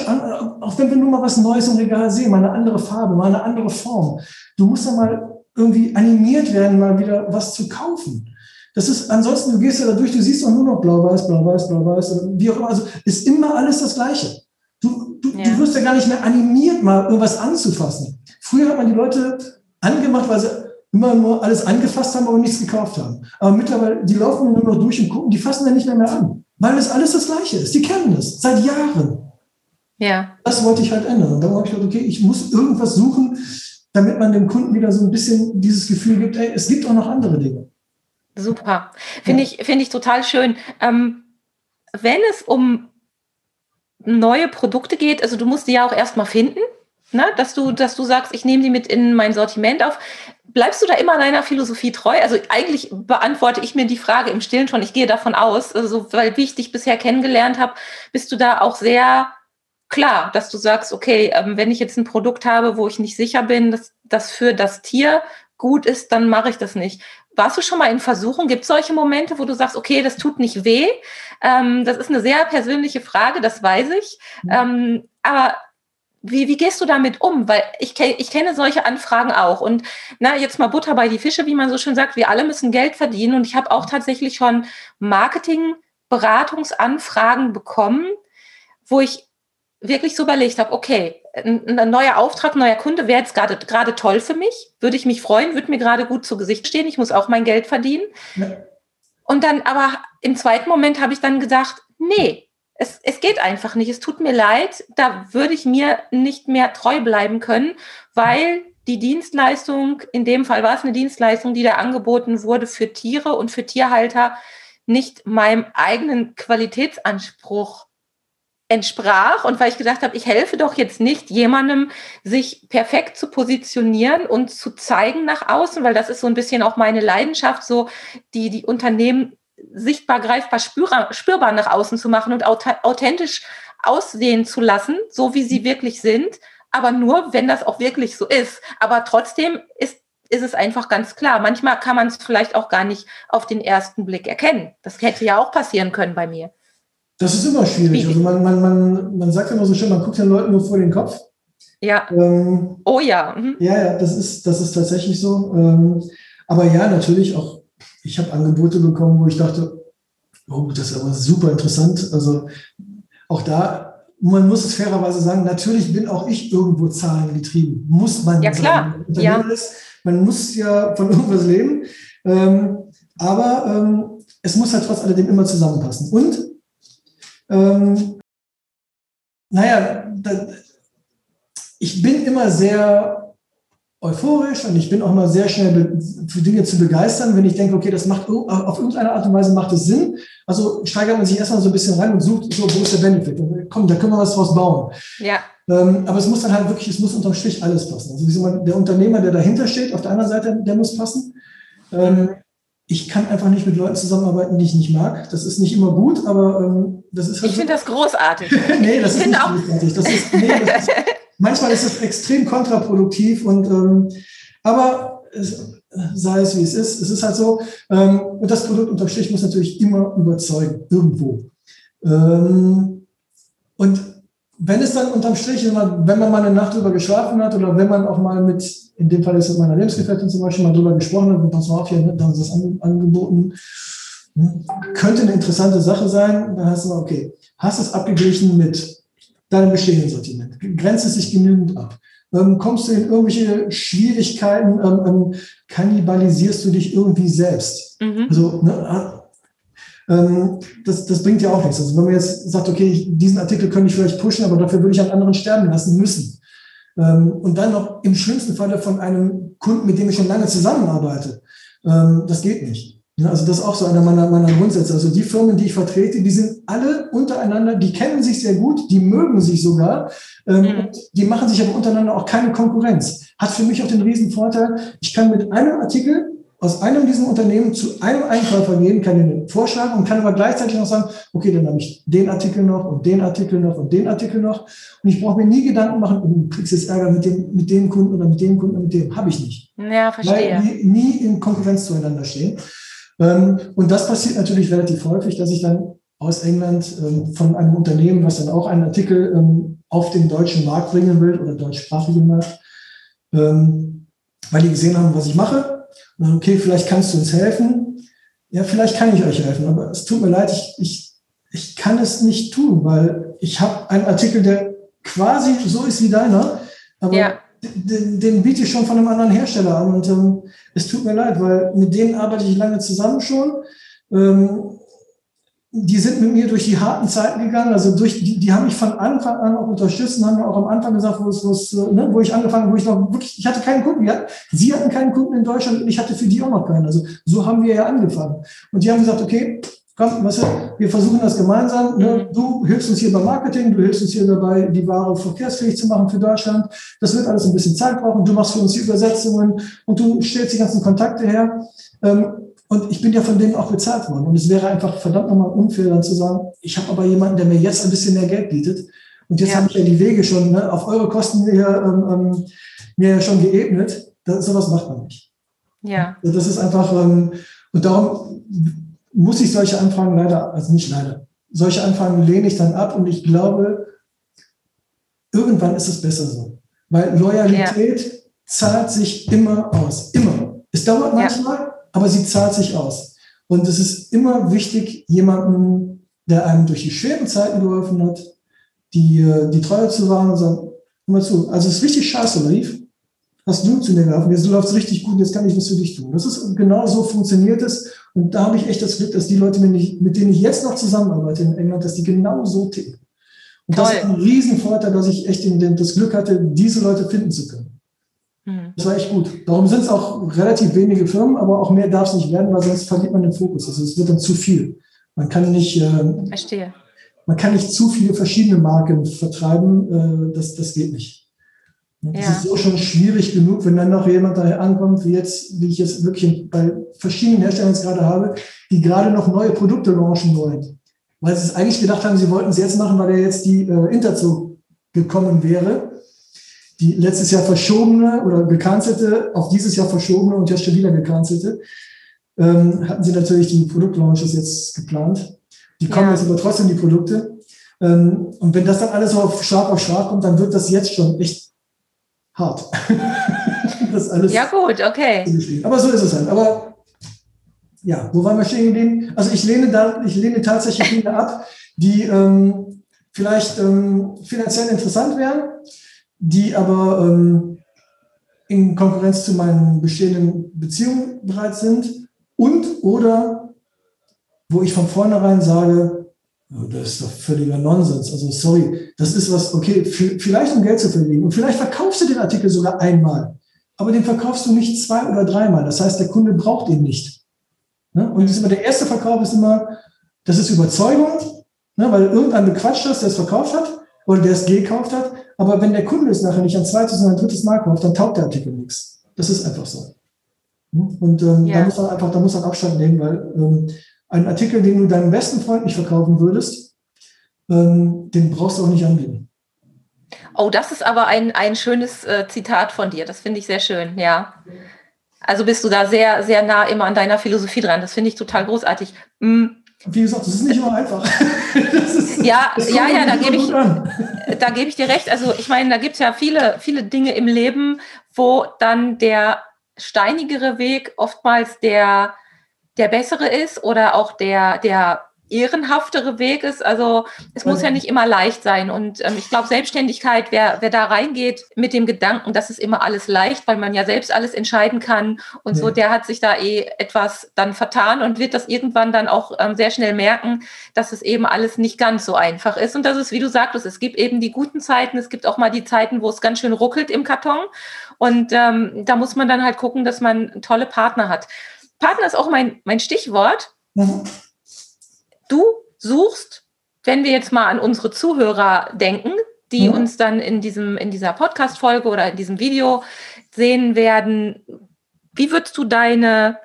auch wenn wir nur mal was Neues im Regal sehen, mal eine andere Farbe, mal eine andere Form. Du musst da mal irgendwie animiert werden, mal wieder was zu kaufen. Das ist, ansonsten, du gehst ja da durch, du siehst auch nur noch blau-weiß, blau-weiß, blau-weiß, wie auch immer. Also ist immer alles das Gleiche. Du, du, ja. du wirst ja gar nicht mehr animiert, mal irgendwas anzufassen. Früher hat man die Leute angemacht, weil sie immer nur alles angefasst haben, aber nichts gekauft haben. Aber mittlerweile, die laufen nur noch durch und gucken, die fassen ja nicht mehr, mehr an. Weil es alles das Gleiche ist. Die kennen das seit Jahren. Ja. Das wollte ich halt ändern. Und dann habe ich gedacht, okay, ich muss irgendwas suchen, damit man dem Kunden wieder so ein bisschen dieses Gefühl gibt, ey, es gibt auch noch andere Dinge. Super. Finde ich, finde ich total schön. Ähm, wenn es um neue Produkte geht, also du musst die ja auch erstmal finden, ne? dass, du, dass du sagst, ich nehme die mit in mein Sortiment auf. Bleibst du da immer deiner Philosophie treu? Also eigentlich beantworte ich mir die Frage im Stillen schon. Ich gehe davon aus, also, weil wie ich dich bisher kennengelernt habe, bist du da auch sehr klar, dass du sagst, okay, ähm, wenn ich jetzt ein Produkt habe, wo ich nicht sicher bin, dass das für das Tier gut ist, dann mache ich das nicht. Warst du schon mal in Versuchung? Gibt es solche Momente, wo du sagst, okay, das tut nicht weh? Ähm, das ist eine sehr persönliche Frage, das weiß ich. Mhm. Ähm, aber wie, wie gehst du damit um? Weil ich, ich kenne solche Anfragen auch. Und na, jetzt mal Butter bei die Fische, wie man so schön sagt. Wir alle müssen Geld verdienen. Und ich habe auch tatsächlich schon Marketing-Beratungsanfragen bekommen, wo ich wirklich so überlegt habe, okay, ein, ein neuer Auftrag, neuer Kunde wäre jetzt gerade gerade toll für mich, würde ich mich freuen, würde mir gerade gut zu Gesicht stehen, ich muss auch mein Geld verdienen. Ja. Und dann aber im zweiten Moment habe ich dann gedacht, nee, es, es geht einfach nicht, es tut mir leid, da würde ich mir nicht mehr treu bleiben können, weil die Dienstleistung, in dem Fall war es eine Dienstleistung, die da angeboten wurde für Tiere und für Tierhalter, nicht meinem eigenen Qualitätsanspruch entsprach und weil ich gedacht habe, ich helfe doch jetzt nicht jemandem, sich perfekt zu positionieren und zu zeigen nach außen, weil das ist so ein bisschen auch meine Leidenschaft, so die, die Unternehmen sichtbar, greifbar, spürbar, spürbar nach außen zu machen und authentisch aussehen zu lassen, so wie sie wirklich sind, aber nur, wenn das auch wirklich so ist. Aber trotzdem ist ist es einfach ganz klar. Manchmal kann man es vielleicht auch gar nicht auf den ersten Blick erkennen. Das hätte ja auch passieren können bei mir. Das ist immer schwierig. Also man, man, man, man sagt immer so schön, man guckt den Leuten nur vor den Kopf. Ja. Ähm, oh ja. Mhm. Ja, ja, das ist, das ist tatsächlich so. Ähm, aber ja, natürlich auch, ich habe Angebote bekommen, wo ich dachte, oh, das ist aber super interessant. Also auch da, man muss es fairerweise sagen, natürlich bin auch ich irgendwo zahlengetrieben. Muss man ja, klar. Ja. Ist, man muss ja von irgendwas leben. Ähm, aber ähm, es muss halt trotz alledem immer zusammenpassen. Und ähm, naja, da, ich bin immer sehr euphorisch und ich bin auch mal sehr schnell für Dinge zu begeistern, wenn ich denke, okay, das macht auf irgendeine Art und Weise macht es Sinn. Also steigert man sich erstmal so ein bisschen rein und sucht, so, wo ist der Benefit? Komm, da können wir was draus bauen. Ja. Ähm, aber es muss dann halt wirklich, es muss unterm Strich alles passen. Also der Unternehmer, der dahinter steht, auf der anderen Seite, der muss passen. Ähm, ich kann einfach nicht mit Leuten zusammenarbeiten, die ich nicht mag. Das ist nicht immer gut, aber ähm, das ist halt Ich finde das großartig. nee, das ich ist nicht auch. großartig. Das ist, nee, das ist, manchmal ist es extrem kontraproduktiv und ähm, aber es, sei es wie es ist, es ist halt so. Ähm, und das Produkt unterm Strich muss natürlich immer überzeugen, irgendwo. Ähm, und wenn es dann unterm Strich, wenn man mal eine Nacht drüber geschlafen hat oder wenn man auch mal mit, in dem Fall ist es meiner Lebensgefährtin zum Beispiel, mal drüber gesprochen hat, und pass mal auf, hier, ne, da haben sie das an, angeboten, hm, könnte eine interessante Sache sein, dann hast du mal, okay, hast es abgeglichen mit deinem bestehenden Sortiment, grenzt es sich genügend ab, ähm, kommst du in irgendwelche Schwierigkeiten, ähm, ähm, kannibalisierst du dich irgendwie selbst. Mhm. Also, ne, ähm, das, das bringt ja auch nichts. Also wenn man jetzt sagt, okay, ich, diesen Artikel könnte ich vielleicht pushen, aber dafür würde ich an anderen sterben lassen müssen. Ähm, und dann noch im schlimmsten Falle von einem Kunden, mit dem ich schon lange zusammenarbeite. Ähm, das geht nicht. Ja, also das ist auch so einer meiner, meiner Grundsätze. Also die Firmen, die ich vertrete, die sind alle untereinander, die kennen sich sehr gut, die mögen sich sogar, ähm, mhm. die machen sich aber untereinander auch keine Konkurrenz. Hat für mich auch den riesen Vorteil, ich kann mit einem Artikel aus einem dieser Unternehmen zu einem Einkäufer gehen, kann den vorschlagen und kann aber gleichzeitig noch sagen, okay, dann habe ich den Artikel noch und den Artikel noch und den Artikel noch. Und ich brauche mir nie Gedanken machen, oh, du kriegst jetzt Ärger mit dem, mit dem Kunden oder mit dem Kunden oder mit dem. Habe ich nicht. Ja, verstehe. Weil die nie in Konkurrenz zueinander stehen. Ähm, und das passiert natürlich relativ häufig, dass ich dann aus England ähm, von einem Unternehmen, was dann auch einen Artikel ähm, auf den deutschen Markt bringen will oder deutschsprachigen Markt, weil die gesehen haben, was ich mache okay, vielleicht kannst du uns helfen. Ja, vielleicht kann ich euch helfen, aber es tut mir leid, ich, ich, ich kann es nicht tun, weil ich habe einen Artikel, der quasi so ist wie deiner, aber ja. den, den, biete ich schon von einem anderen Hersteller an und ähm, es tut mir leid, weil mit denen arbeite ich lange zusammen schon. Ähm, die sind mit mir durch die harten Zeiten gegangen, also durch, die, die haben mich von Anfang an auch unterstützt und haben auch am Anfang gesagt, wo, es, wo, es, ne, wo ich angefangen, wo ich noch wirklich, ich hatte keinen Kunden, hatten, sie hatten keinen Kunden in Deutschland und ich hatte für die auch noch keinen. Also so haben wir ja angefangen. Und die haben gesagt, okay, komm, was, wir versuchen das gemeinsam. Ne? Mhm. Du hilfst uns hier beim Marketing, du hilfst uns hier dabei, die Ware verkehrsfähig zu machen für Deutschland. Das wird alles ein bisschen Zeit brauchen. Du machst für uns die Übersetzungen und du stellst die ganzen Kontakte her. Ähm, und ich bin ja von denen auch bezahlt worden. Und es wäre einfach verdammt nochmal unfair, dann zu sagen, ich habe aber jemanden, der mir jetzt ein bisschen mehr Geld bietet. Und jetzt ja. habe ich ja die Wege schon ne, auf eure Kosten mir, ähm, ähm, mir schon geebnet. Das, sowas macht man nicht. Ja. Also das ist einfach, ähm, und darum muss ich solche Anfragen leider, also nicht leider, solche Anfragen lehne ich dann ab und ich glaube, irgendwann ist es besser so. Weil Loyalität ja. zahlt sich immer aus. Immer. Es dauert manchmal, ja aber sie zahlt sich aus. Und es ist immer wichtig, jemanden, der einem durch die schweren Zeiten geholfen hat, die, äh, die Treue zu wahren und sagen, hör mal zu, also es ist richtig scheiße lief, hast du zu mir geholfen, jetzt läuft es richtig gut, jetzt kann ich was für dich tun. Das ist genau so funktioniert es. Und da habe ich echt das Glück, dass die Leute, mit denen ich jetzt noch zusammenarbeite in England, dass die genau so ticken. Und Toll. das ist ein Riesenvorteil, dass ich echt das Glück hatte, diese Leute finden zu können. Das war echt gut. Darum sind es auch relativ wenige Firmen, aber auch mehr darf es nicht werden, weil sonst verliert man den Fokus. Also es wird dann zu viel. Man kann nicht. Äh, Verstehe. man kann nicht zu viele verschiedene Marken vertreiben, äh, das, das geht nicht. Das ja. ist so schon schwierig genug, wenn dann noch jemand daher ankommt, wie jetzt, wie ich jetzt wirklich bei verschiedenen Herstellern jetzt gerade habe, die gerade noch neue Produkte launchen wollen. Weil sie es eigentlich gedacht haben, sie wollten es jetzt machen, weil ja jetzt die äh, Interzug gekommen wäre. Die letztes Jahr verschobene oder gecancelte, auf dieses Jahr verschobene und jetzt schon wieder gecancelte, ähm, hatten sie natürlich die Produktlaunches jetzt geplant. Die kommen ja. jetzt aber trotzdem, die Produkte. Ähm, und wenn das dann alles so auf Schlag auf Schlag kommt, dann wird das jetzt schon echt hart. das alles ja, gut, okay. Aber so ist es halt. Aber ja, wo waren wir stehen geblieben? Also ich lehne da, ich lehne tatsächlich Dinge ab, die ähm, vielleicht ähm, finanziell interessant wären, die aber ähm, in Konkurrenz zu meinen bestehenden Beziehungen bereit sind und oder wo ich von vornherein sage, das ist doch völliger Nonsens. Also sorry, das ist was, okay, vielleicht um Geld zu verdienen. Und vielleicht verkaufst du den Artikel sogar einmal, aber den verkaufst du nicht zwei oder dreimal. Das heißt, der Kunde braucht ihn nicht. Ne? Und ist immer der erste Verkauf ist immer, das ist Überzeugung, ne? weil irgendein bequatscht das, der es verkauft hat oder der es gekauft hat. Aber wenn der Kunde es nachher nicht ein zweites, sondern ein drittes Mal kauft, dann taugt der Artikel nichts. Das ist einfach so. Ne? Und ähm, ja. da muss man einfach, da muss man Abstand nehmen, weil ähm, ein Artikel, den du deinem besten Freund nicht verkaufen würdest, ähm, den brauchst du auch nicht anbieten. Oh, das ist aber ein, ein schönes äh, Zitat von dir. Das finde ich sehr schön, ja. Also bist du da sehr, sehr nah immer an deiner Philosophie dran. Das finde ich total großartig. Mm. Wie gesagt, das ist nicht immer einfach. ist, ja, ja, ja, da gebe ich, da gebe ich dir recht. Also ich meine, da gibt es ja viele, viele Dinge im Leben, wo dann der steinigere Weg oftmals der, der bessere ist oder auch der, der ehrenhaftere Weg ist. Also es muss ja nicht immer leicht sein. Und ähm, ich glaube, Selbstständigkeit, wer, wer da reingeht mit dem Gedanken, dass es immer alles leicht, weil man ja selbst alles entscheiden kann und ja. so, der hat sich da eh etwas dann vertan und wird das irgendwann dann auch ähm, sehr schnell merken, dass es eben alles nicht ganz so einfach ist. Und das ist, wie du sagtest, es gibt eben die guten Zeiten, es gibt auch mal die Zeiten, wo es ganz schön ruckelt im Karton. Und ähm, da muss man dann halt gucken, dass man tolle Partner hat. Partner ist auch mein, mein Stichwort. Mhm du suchst, wenn wir jetzt mal an unsere Zuhörer denken, die mhm. uns dann in, diesem, in dieser Podcast-Folge oder in diesem Video sehen werden, wie würdest du deine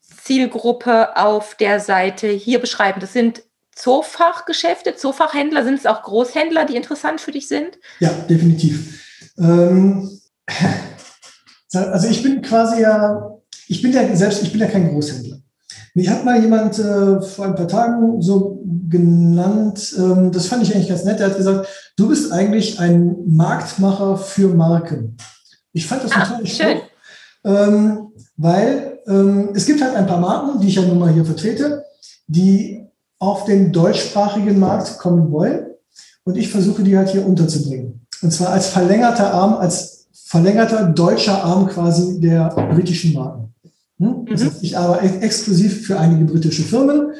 Zielgruppe auf der Seite hier beschreiben? Das sind Zoofachgeschäfte, Zoofachhändler, sind es auch Großhändler, die interessant für dich sind? Ja, definitiv. Ähm, also ich bin quasi ja, ich bin ja selbst, ich bin ja kein Großhändler. Mich hat mal jemand äh, vor ein paar Tagen so genannt, ähm, das fand ich eigentlich ganz nett, der hat gesagt, du bist eigentlich ein Marktmacher für Marken. Ich fand das ah, total schön. Ähm, weil ähm, es gibt halt ein paar Marken, die ich ja nun mal hier vertrete, die auf den deutschsprachigen Markt kommen wollen. Und ich versuche die halt hier unterzubringen. Und zwar als verlängerter Arm, als verlängerter deutscher Arm quasi der britischen Marken. Hm? Das heißt, ich arbeite exklusiv für einige britische Firmen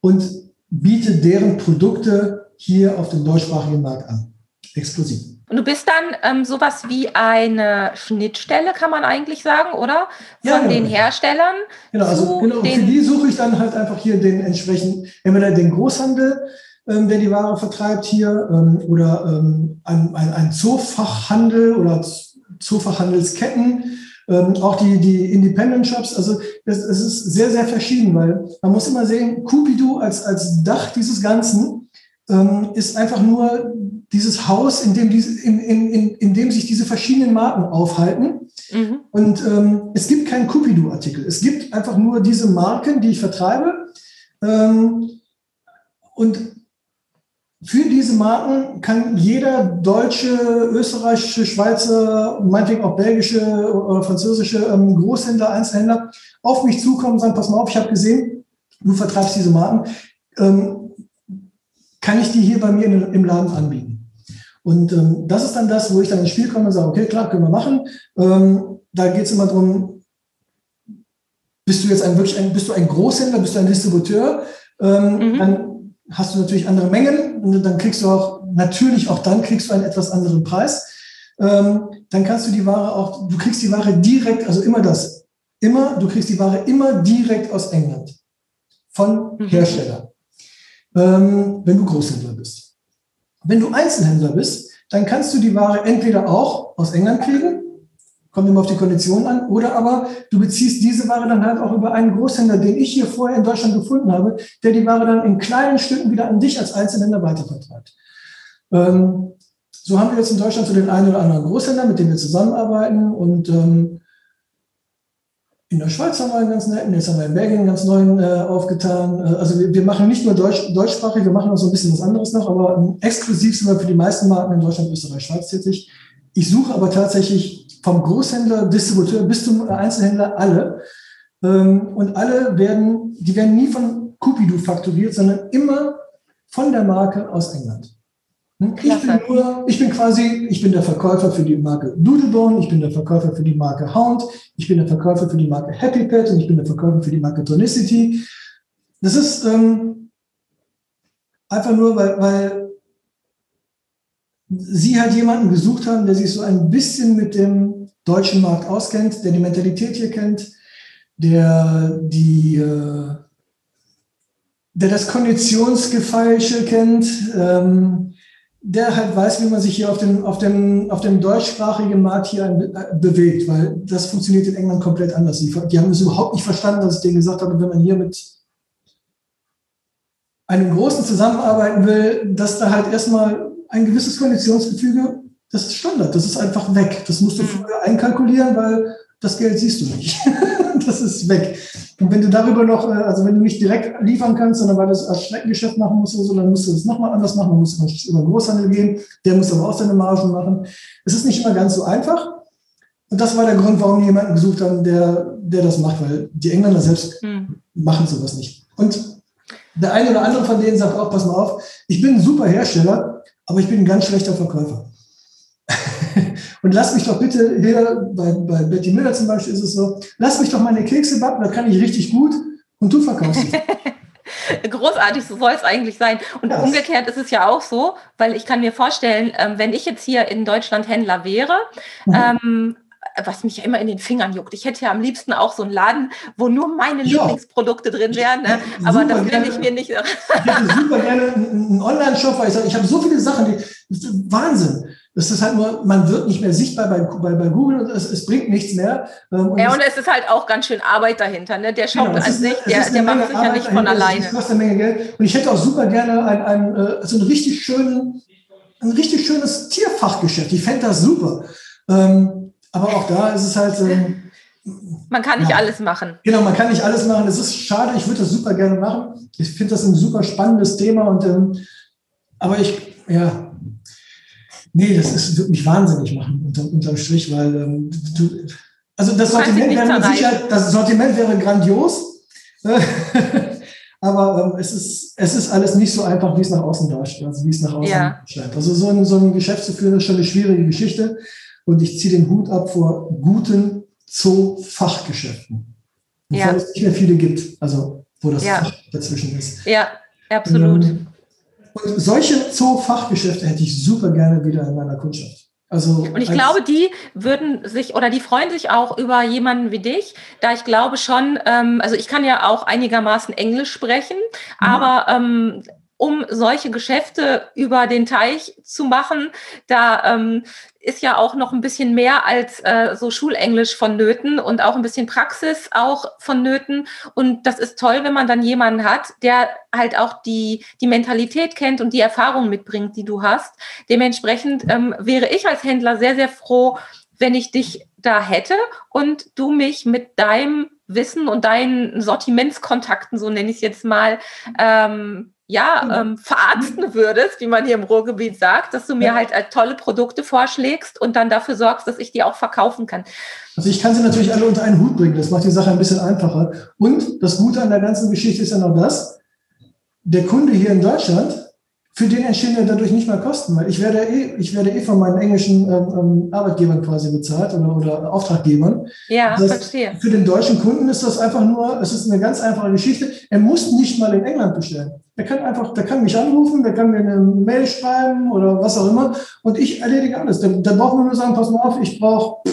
und biete deren Produkte hier auf dem deutschsprachigen Markt an. Exklusiv. Und du bist dann ähm, sowas wie eine Schnittstelle, kann man eigentlich sagen, oder? Von ja, genau. den Herstellern. Genau, also genau, für die suche ich dann halt einfach hier den entsprechenden, entweder den Großhandel, ähm, der die Ware vertreibt hier, ähm, oder ähm, ein, ein, ein Zoofachhandel oder Zoofachhandelsketten ähm, auch die, die Independent Shops, also es, es ist sehr, sehr verschieden, weil man muss immer sehen, Cupido als, als Dach dieses Ganzen ähm, ist einfach nur dieses Haus, in dem, diese, in, in, in, in dem sich diese verschiedenen Marken aufhalten. Mhm. Und ähm, es gibt keinen Cupido-Artikel. Es gibt einfach nur diese Marken, die ich vertreibe. Ähm, und für diese Marken kann jeder deutsche, österreichische, Schweizer, meinetwegen auch belgische oder französische ähm, Großhändler, Einzelhändler auf mich zukommen und sagen, pass mal auf, ich habe gesehen, du vertreibst diese Marken, ähm, kann ich die hier bei mir in, im Laden anbieten? Und ähm, das ist dann das, wo ich dann ins Spiel komme und sage, okay, klar, können wir machen. Da geht es immer darum, bist du jetzt ein, wirklich ein, bist du ein Großhändler, bist du ein Distributeur, mhm. dann hast du natürlich andere Mengen und dann kriegst du auch, natürlich auch dann kriegst du einen etwas anderen Preis. Ähm, dann kannst du die Ware auch, du kriegst die Ware direkt, also immer das, immer, du kriegst die Ware immer direkt aus England von mhm. Hersteller. ähm, wenn du Großhändler bist. Wenn du Einzelhändler bist, dann kannst du die Ware entweder auch aus England kriegen, kommt immer auf die Kondition an, oder aber du beziehst diese Ware dann halt auch über einen Großhändler, den ich hier vorher in Deutschland gefunden habe, der die Ware dann in kleinen Stücken wieder an dich als Einzelhändler weitervertreibt. Ähm, so haben wir jetzt in Deutschland so den einen oder anderen Großhändler, mit dem wir zusammenarbeiten und ähm, in der Schweiz haben wir einen ganz netten, jetzt haben wir in Belgien einen ganz neuen äh, aufgetan. Äh, also wir, wir, machen nicht nur Deutsch, deutschsprachig, wir machen auch so ein bisschen was anderes noch, aber ähm, exklusiv sind wir für die meisten Marken in Deutschland, Österreich, Schweiz tätig. Ich suche aber tatsächlich vom Großhändler, Distributeur bis zum Einzelhändler alle. Ähm, und alle werden, die werden nie von Cupido fakturiert, sondern immer von der Marke aus England. Hm? Ich bin, nur, ich bin quasi, ich bin der Verkäufer für die Marke Doodlebone, ich bin der Verkäufer für die Marke Hound, ich bin der Verkäufer für die Marke Happy Pet und ich bin der Verkäufer für die Marke Tonicity. Das ist ähm, einfach nur, weil, weil sie halt jemanden gesucht haben, der sich so ein bisschen mit dem deutschen Markt auskennt, der die Mentalität hier kennt, der die äh, der das Konditionsgefeilsche kennt, ähm, der halt weiß, wie man sich hier auf dem, auf dem, auf dem deutschsprachigen Markt hier äh, bewegt, weil das funktioniert in England komplett anders. Die, die haben es überhaupt nicht verstanden, dass ich denen gesagt habe, wenn man hier mit einem Großen zusammenarbeiten will, dass da halt erstmal ein gewisses Konditionsgefüge, das ist Standard, das ist einfach weg. Das musst du mhm. vorher einkalkulieren, weil das Geld siehst du nicht. das ist weg. Und wenn du darüber noch, äh, also wenn du nicht direkt liefern kannst, sondern weil du es als Streckengeschäft machen musst, so, dann musst du es nochmal anders machen, dann musst du über den Großhandel gehen, der muss aber auch seine Margen machen. Es ist nicht immer ganz so einfach. Und das war der Grund, warum wir jemanden gesucht haben, der, der das macht, weil die Engländer selbst hm. machen sowas nicht. Und der eine oder andere von denen sagt auch, pass mal auf, ich bin ein super Hersteller, aber ich bin ein ganz schlechter Verkäufer. Und lass mich doch bitte hier, bei, bei Betty Müller zum Beispiel ist es so, lass mich doch meine Kekse backen, da kann ich richtig gut und du verkaufst sie. Großartig, so soll es eigentlich sein. Und ja. umgekehrt ist es ja auch so, weil ich kann mir vorstellen, ähm, wenn ich jetzt hier in Deutschland Händler wäre, mhm. ähm, was mich ja immer in den Fingern juckt. Ich hätte ja am liebsten auch so einen Laden, wo nur meine ja. Lieblingsprodukte drin wären. Ne? Aber das will ich mir nicht. ich hätte super gerne einen Online-Shop, weil ich sage, ich habe so viele Sachen, die Wahnsinn. Das ist halt nur, man wird nicht mehr sichtbar bei, bei, bei Google und es, es bringt nichts mehr. Ähm, und ja, und es ist halt auch ganz schön Arbeit dahinter. Ne? Der Shop genau, an sich, der, der macht sich ja nicht von alleine. Das kostet eine Menge Geld. Und ich hätte auch super gerne ein, ein, äh, so einen richtig schönen, ein richtig schönes Tierfachgeschäft. Ich fände das super. Ähm, aber auch da ist es halt. Ähm, man kann nicht ja. alles machen. Genau, man kann nicht alles machen. Das ist schade. Ich würde das super gerne machen. Ich finde das ein super spannendes Thema. Und, ähm, aber ich, ja, Nee, das ist, wird mich wahnsinnig machen unter, unterm Strich, weil ähm, du, also das Sortiment, wäre sicher, das Sortiment wäre grandios, aber ähm, es, ist, es ist alles nicht so einfach, wie es nach außen darstellt, also wie es nach außen ja. scheint. Also so ein, so ein Geschäft zu führen ist schon eine schwierige Geschichte und ich ziehe den Hut ab vor guten Zoo-Fachgeschäften, wovon ja. es nicht mehr viele gibt, also wo das ja. Fach dazwischen ist. Ja, absolut. Ähm, und solche Zoo-Fachgeschäfte hätte ich super gerne wieder in meiner Kundschaft. Also und ich glaube, die würden sich oder die freuen sich auch über jemanden wie dich, da ich glaube schon, ähm, also ich kann ja auch einigermaßen Englisch sprechen, mhm. aber ähm, um solche Geschäfte über den Teich zu machen, da ähm, ist ja auch noch ein bisschen mehr als äh, so Schulenglisch vonnöten und auch ein bisschen Praxis auch vonnöten. Und das ist toll, wenn man dann jemanden hat, der halt auch die, die Mentalität kennt und die Erfahrung mitbringt, die du hast. Dementsprechend ähm, wäre ich als Händler sehr, sehr froh, wenn ich dich da hätte und du mich mit deinem Wissen und deinen Sortimentskontakten, so nenne ich es jetzt mal, ähm, ja, ähm, verarzten würdest, wie man hier im Ruhrgebiet sagt, dass du mir ja. halt äh, tolle Produkte vorschlägst und dann dafür sorgst, dass ich die auch verkaufen kann. Also ich kann sie natürlich alle unter einen Hut bringen, das macht die Sache ein bisschen einfacher. Und das Gute an der ganzen Geschichte ist ja noch das, der Kunde hier in Deutschland für den entstehen ja dadurch nicht mal Kosten, weil ich werde eh, ich werde eh von meinen englischen ähm, ähm Arbeitgebern quasi bezahlt oder, oder Auftraggebern. Ja, das verstehe. Für den deutschen Kunden ist das einfach nur, es ist eine ganz einfache Geschichte. Er muss nicht mal in England bestellen. Er kann einfach, der kann mich anrufen, der kann mir eine Mail schreiben oder was auch immer und ich erledige alles. Da, da braucht man nur sagen, pass mal auf, ich brauche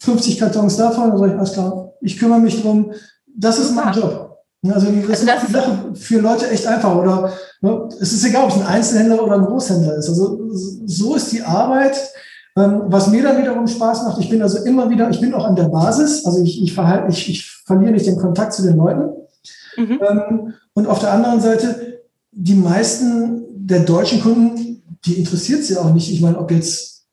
50 Kartons davon, dann sage ich, alles klar, ich kümmere mich drum. Das ist mein Job. Also das, also das ist Sache für Leute echt einfach. Oder ne, es ist egal, ob es ein Einzelhändler oder ein Großhändler ist. Also so ist die Arbeit. Ähm, was mir dann wiederum Spaß macht, ich bin also immer wieder, ich bin auch an der Basis, also ich, ich, verhalte, ich, ich verliere nicht den Kontakt zu den Leuten. Mhm. Ähm, und auf der anderen Seite, die meisten der deutschen Kunden, die interessiert sie auch nicht. Ich meine, ob jetzt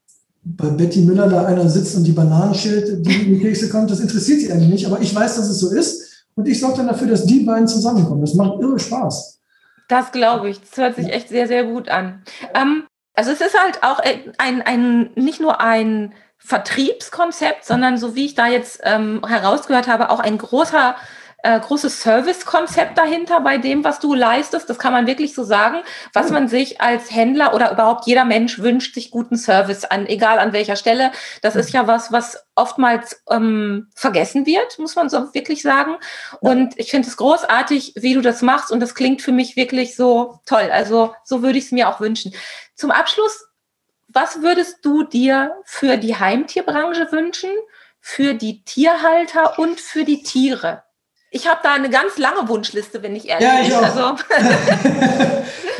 bei Betty Müller da einer sitzt und die Bananen schält, die in die Kekse kommt, das interessiert sie eigentlich nicht. Aber ich weiß, dass es so ist. Und ich sorge dann dafür, dass die beiden zusammenkommen. Das macht irre Spaß. Das glaube ich. Das hört sich echt sehr, sehr gut an. Ähm, also es ist halt auch ein, ein, nicht nur ein Vertriebskonzept, sondern so wie ich da jetzt ähm, herausgehört habe, auch ein großer äh, großes Servicekonzept dahinter bei dem, was du leistest. Das kann man wirklich so sagen, was man sich als Händler oder überhaupt jeder Mensch wünscht, sich guten Service an, egal an welcher Stelle. Das ist ja was, was oftmals ähm, vergessen wird, muss man so wirklich sagen. Und ich finde es großartig, wie du das machst. Und das klingt für mich wirklich so toll. Also so würde ich es mir auch wünschen. Zum Abschluss, was würdest du dir für die Heimtierbranche wünschen, für die Tierhalter und für die Tiere? Ich habe da eine ganz lange Wunschliste, wenn ich ehrlich bin. Ja, also.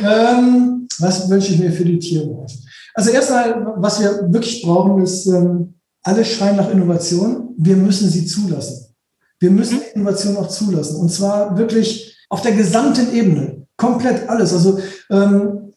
ähm, was wünsche ich mir für die Tiere? Also erstmal, was wir wirklich brauchen, ist, ähm, alle schreien nach Innovation. Wir müssen sie zulassen. Wir müssen mhm. Innovation auch zulassen. Und zwar wirklich auf der gesamten Ebene. Komplett alles. Also ähm,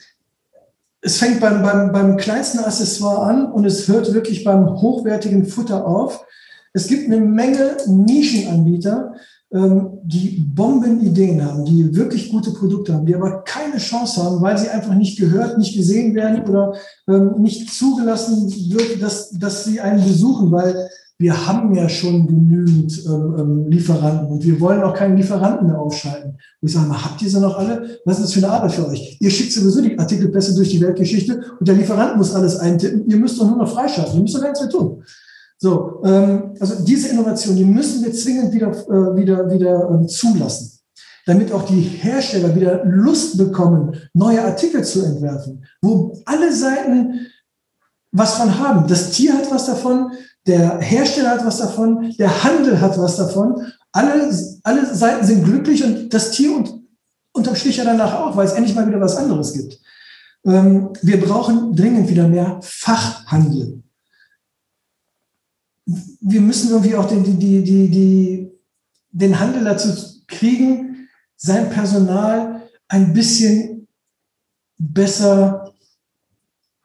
es fängt beim, beim, beim kleinsten Accessoire an und es hört wirklich beim hochwertigen Futter auf. Es gibt eine Menge Nischenanbieter, die Bombenideen haben, die wirklich gute Produkte haben, die aber keine Chance haben, weil sie einfach nicht gehört, nicht gesehen werden oder ähm, nicht zugelassen wird, dass, dass sie einen besuchen, weil wir haben ja schon genügend ähm, ähm Lieferanten und wir wollen auch keinen Lieferanten mehr aufschalten. Ich sage mal, habt ihr sie noch alle? Was ist das für eine Arbeit für euch? Ihr schickt sowieso die Artikelpässe durch die Weltgeschichte und der Lieferant muss alles eintippen. Ihr müsst doch nur noch freischalten. Ihr müsst doch gar nichts mehr tun. So, ähm, also diese Innovation, die müssen wir zwingend wieder, äh, wieder, wieder äh, zulassen, damit auch die Hersteller wieder Lust bekommen, neue Artikel zu entwerfen, wo alle Seiten was von haben. Das Tier hat was davon, der Hersteller hat was davon, der Handel hat was davon. Alle, alle Seiten sind glücklich und das Tier und unterm Strich ja danach auch, weil es endlich mal wieder was anderes gibt. Ähm, wir brauchen dringend wieder mehr Fachhandel wir müssen irgendwie auch den, die, die, die, den Handel dazu kriegen, sein Personal ein bisschen besser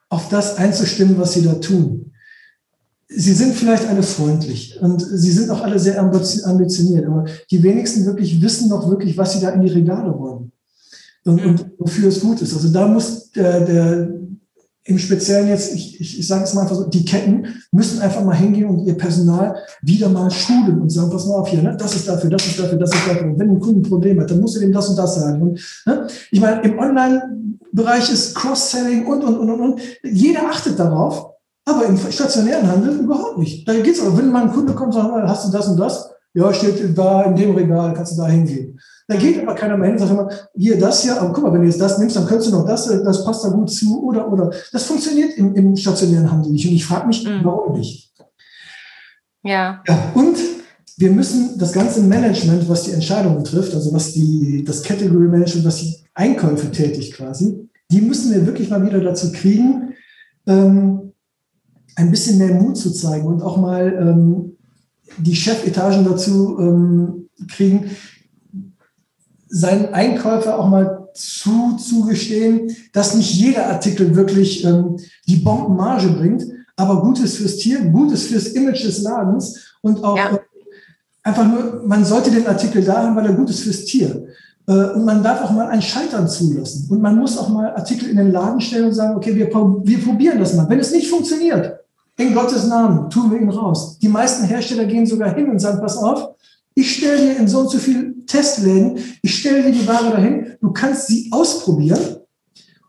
auf das einzustimmen, was sie da tun. Sie sind vielleicht alle freundlich und sie sind auch alle sehr ambitioniert, aber die wenigsten wirklich wissen noch wirklich, was sie da in die Regale wollen und, und wofür es gut ist. Also da muss der, der, im Speziellen jetzt, ich, ich, ich sage es mal einfach so, die Ketten müssen einfach mal hingehen und ihr Personal wieder mal schulen und sagen, pass mal auf hier, ne, das ist dafür, das ist dafür, das ist dafür. Und wenn ein Kunde ein Problem hat, dann musst du dem das und das sagen. Und, ne, ich meine, im Online-Bereich ist Cross-Selling und, und, und, und, und. Jeder achtet darauf, aber im stationären Handel überhaupt nicht. Da geht's aber, wenn mal ein Kunde kommt und sagt, hast du das und das? Ja, steht da in dem Regal, kannst du da hingehen. Da geht aber keiner mehr hin und sagt immer, hier das hier, aber guck mal, wenn du jetzt das nimmst, dann könntest du noch das, das passt da gut zu oder oder. Das funktioniert im, im stationären Handel nicht. Und ich frage mich, mhm. warum nicht? Ja. ja. Und wir müssen das ganze Management, was die Entscheidungen trifft, also was die, das Category Management, was die Einkäufe tätigt quasi, die müssen wir wirklich mal wieder dazu kriegen, ähm, ein bisschen mehr Mut zu zeigen und auch mal ähm, die Chefetagen dazu ähm, kriegen, seinen Einkäufer auch mal zu, zugestehen, dass nicht jeder Artikel wirklich ähm, die Bombenmarge bringt, aber Gutes fürs Tier, Gutes fürs Image des Ladens und auch ja. äh, einfach nur, man sollte den Artikel da haben, weil er gut ist fürs Tier. Äh, und man darf auch mal ein Scheitern zulassen. Und man muss auch mal Artikel in den Laden stellen und sagen, okay, wir, wir probieren das mal. Wenn es nicht funktioniert, in Gottes Namen, tun wir ihn raus. Die meisten Hersteller gehen sogar hin und sagen, pass auf, ich stelle dir in so und so viel Testläden, ich stelle dir die Ware dahin, du kannst sie ausprobieren.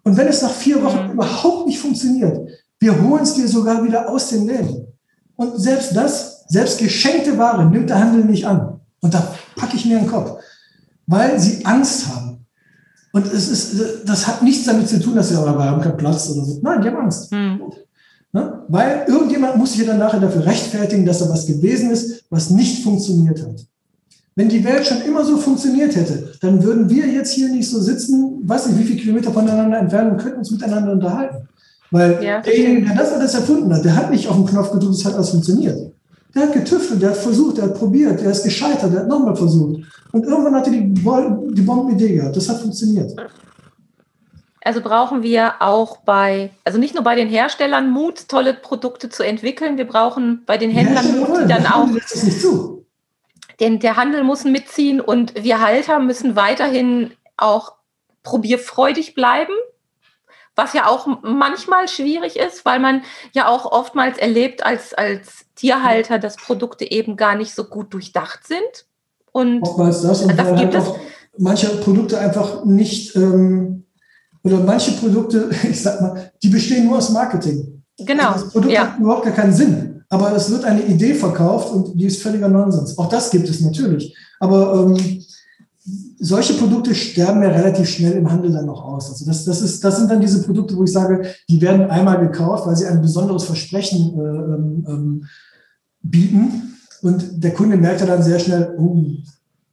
Und wenn es nach vier Wochen mhm. überhaupt nicht funktioniert, wir holen es dir sogar wieder aus den Läden. Und selbst das, selbst geschenkte Ware nimmt der Handel nicht an. Und da packe ich mir den Kopf, weil sie Angst haben. Und es ist, das hat nichts damit zu tun, dass sie aber haben keinen Platz oder so. Nein, die haben Angst. Mhm. Ne? Weil irgendjemand muss sich dann nachher dafür rechtfertigen, dass da was gewesen ist, was nicht funktioniert hat. Wenn die Welt schon immer so funktioniert hätte, dann würden wir jetzt hier nicht so sitzen, weiß nicht, wie viele Kilometer voneinander entfernt und könnten uns miteinander unterhalten. Weil ja, derjenige, der das alles erfunden hat, der hat nicht auf den Knopf gedrückt, es hat alles funktioniert. Der hat getüftelt, der hat versucht, der hat probiert, der ist gescheitert, der hat nochmal versucht. Und irgendwann hat er die, die Bombenidee gehabt. Das hat funktioniert. Also brauchen wir auch bei, also nicht nur bei den Herstellern Mut, tolle Produkte zu entwickeln, wir brauchen bei den Händlern Mut, die dann auch. Das nicht zu. Denn der Handel muss mitziehen und wir Halter müssen weiterhin auch probierfreudig bleiben, was ja auch manchmal schwierig ist, weil man ja auch oftmals erlebt als, als Tierhalter, dass Produkte eben gar nicht so gut durchdacht sind. Und oftmals das, und das gibt es. Manche Produkte einfach nicht, ähm, oder manche Produkte, ich sag mal, die bestehen nur aus Marketing. Genau. Also das Produkt ja. hat überhaupt gar keinen Sinn. Aber es wird eine Idee verkauft und die ist völliger Nonsens. Auch das gibt es natürlich. Aber ähm, solche Produkte sterben ja relativ schnell im Handel dann noch aus. Also das, das, ist, das sind dann diese Produkte, wo ich sage, die werden einmal gekauft, weil sie ein besonderes Versprechen äh, ähm, ähm bieten. Und der Kunde merkt ja dann sehr schnell, oh,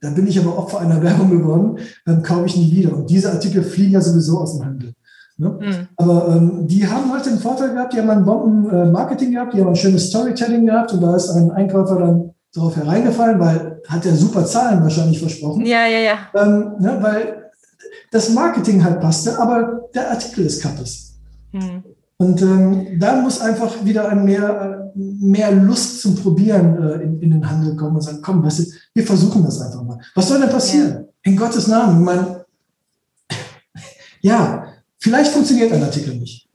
da bin ich aber Opfer einer Werbung geworden, dann kaufe ich nie wieder. Und diese Artikel fliegen ja sowieso aus dem Handel. Ne? Mhm. Aber ähm, die haben halt den Vorteil gehabt, die haben ein Bomben-Marketing äh, gehabt, die haben ein schönes Storytelling gehabt und da ist ein Einkäufer dann darauf hereingefallen, weil hat er super Zahlen wahrscheinlich versprochen. Ja, ja, ja. Ähm, ne, weil das Marketing halt passte, aber der Artikel ist kappes. Mhm. Und ähm, da muss einfach wieder ein mehr, mehr Lust zum Probieren äh, in, in, den Handel kommen und sagen, komm, weißt du, wir versuchen das einfach mal. Was soll denn passieren? Ja. In Gottes Namen. Ich meine, ja, vielleicht funktioniert ein Artikel nicht.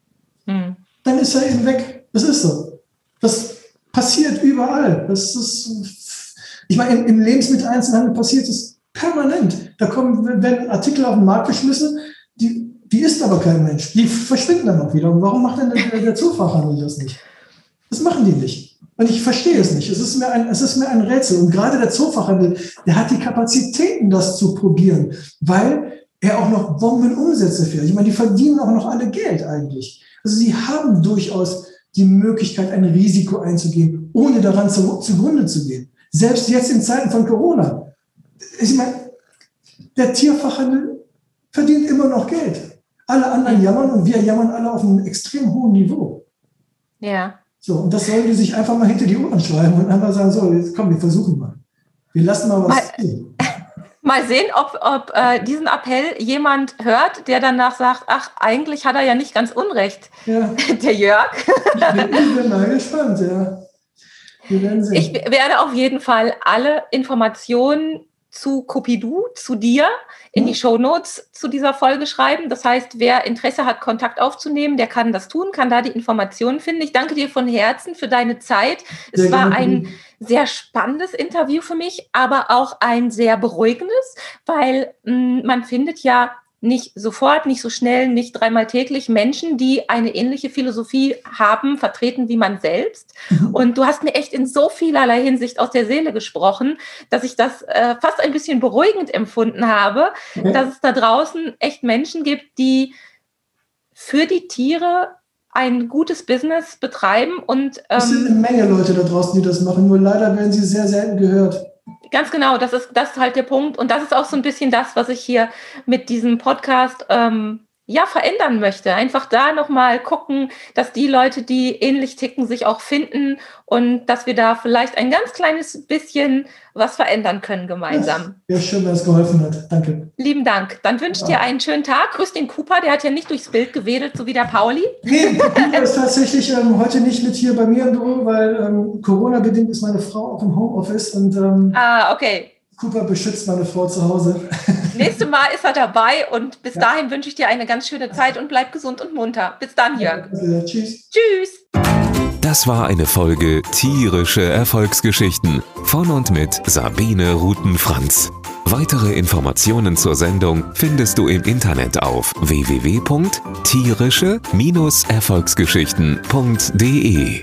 Mhm. Dann ist er eben weg. Das ist so. Das passiert überall. Das ist, ich meine, im, im Lebensmitteleinzelhandel passiert es permanent. Da kommen, werden Artikel auf den Markt geschmissen, die, die ist aber kein Mensch. Die verschwinden dann auch wieder. Und warum macht denn der, der Zufachhandel das nicht? Das machen die nicht. Und ich verstehe es nicht. Es ist mir ein, es ist mir ein Rätsel. Und gerade der Zoofachhandel, der hat die Kapazitäten, das zu probieren, weil er auch noch Bombenumsätze fährt. Ich meine, die verdienen auch noch alle Geld eigentlich. Also sie haben durchaus die Möglichkeit, ein Risiko einzugehen, ohne daran zu, zugrunde zu gehen. Selbst jetzt in Zeiten von Corona. Ich meine, der Tierfachhandel verdient immer noch Geld. Alle anderen jammern und wir jammern alle auf einem extrem hohen Niveau. Ja. So, und das sollen die sich einfach mal hinter die Ohren schreiben und einfach sagen, so, jetzt komm, wir versuchen mal. Wir lassen mal was mal, mal sehen, ob, ob äh, diesen Appell jemand hört, der danach sagt, ach, eigentlich hat er ja nicht ganz Unrecht, ja. der Jörg. ich, bin, mal gespannt, ja. Ich werde auf jeden Fall alle Informationen zu Copidu, zu dir, in die mhm. Show Notes zu dieser Folge schreiben. Das heißt, wer Interesse hat, Kontakt aufzunehmen, der kann das tun, kann da die Informationen finden. Ich danke dir von Herzen für deine Zeit. Es sehr war ein sehr spannendes Interview für mich, aber auch ein sehr beruhigendes, weil mh, mm, man findet ja nicht sofort, nicht so schnell, nicht dreimal täglich Menschen, die eine ähnliche Philosophie haben, vertreten wie man selbst. Mhm. Und du hast mir echt in so vielerlei Hinsicht aus der Seele gesprochen, dass ich das äh, fast ein bisschen beruhigend empfunden habe, mhm. dass es da draußen echt Menschen gibt, die für die Tiere ein gutes Business betreiben und ähm, es sind eine Menge Leute da draußen, die das machen, nur leider werden sie sehr selten gehört. Ganz genau, das ist, das ist halt der Punkt. Und das ist auch so ein bisschen das, was ich hier mit diesem Podcast ähm, ja, verändern möchte. Einfach da nochmal gucken, dass die Leute, die ähnlich ticken, sich auch finden und dass wir da vielleicht ein ganz kleines bisschen was verändern können gemeinsam. Ja, schön, dass es geholfen hat. Danke. Lieben Dank. Dann wünsche ich dir einen schönen Tag. Grüß den Cooper, der hat ja nicht durchs Bild gewedelt, so wie der Pauli. Nee, der Cooper ist tatsächlich ähm, heute nicht mit hier bei mir im Büro, weil ähm, Corona-bedingt ist meine Frau auch im Homeoffice und ähm, ah, okay. Cooper beschützt meine Frau zu Hause. Nächstes Mal ist er dabei und bis ja. dahin wünsche ich dir eine ganz schöne Zeit und bleib gesund und munter. Bis dann, Jörg. Ja, tschüss. Tschüss. Das war eine Folge Tierische Erfolgsgeschichten von und mit Sabine Rutenfranz. Weitere Informationen zur Sendung findest du im Internet auf www.tierische-erfolgsgeschichten.de.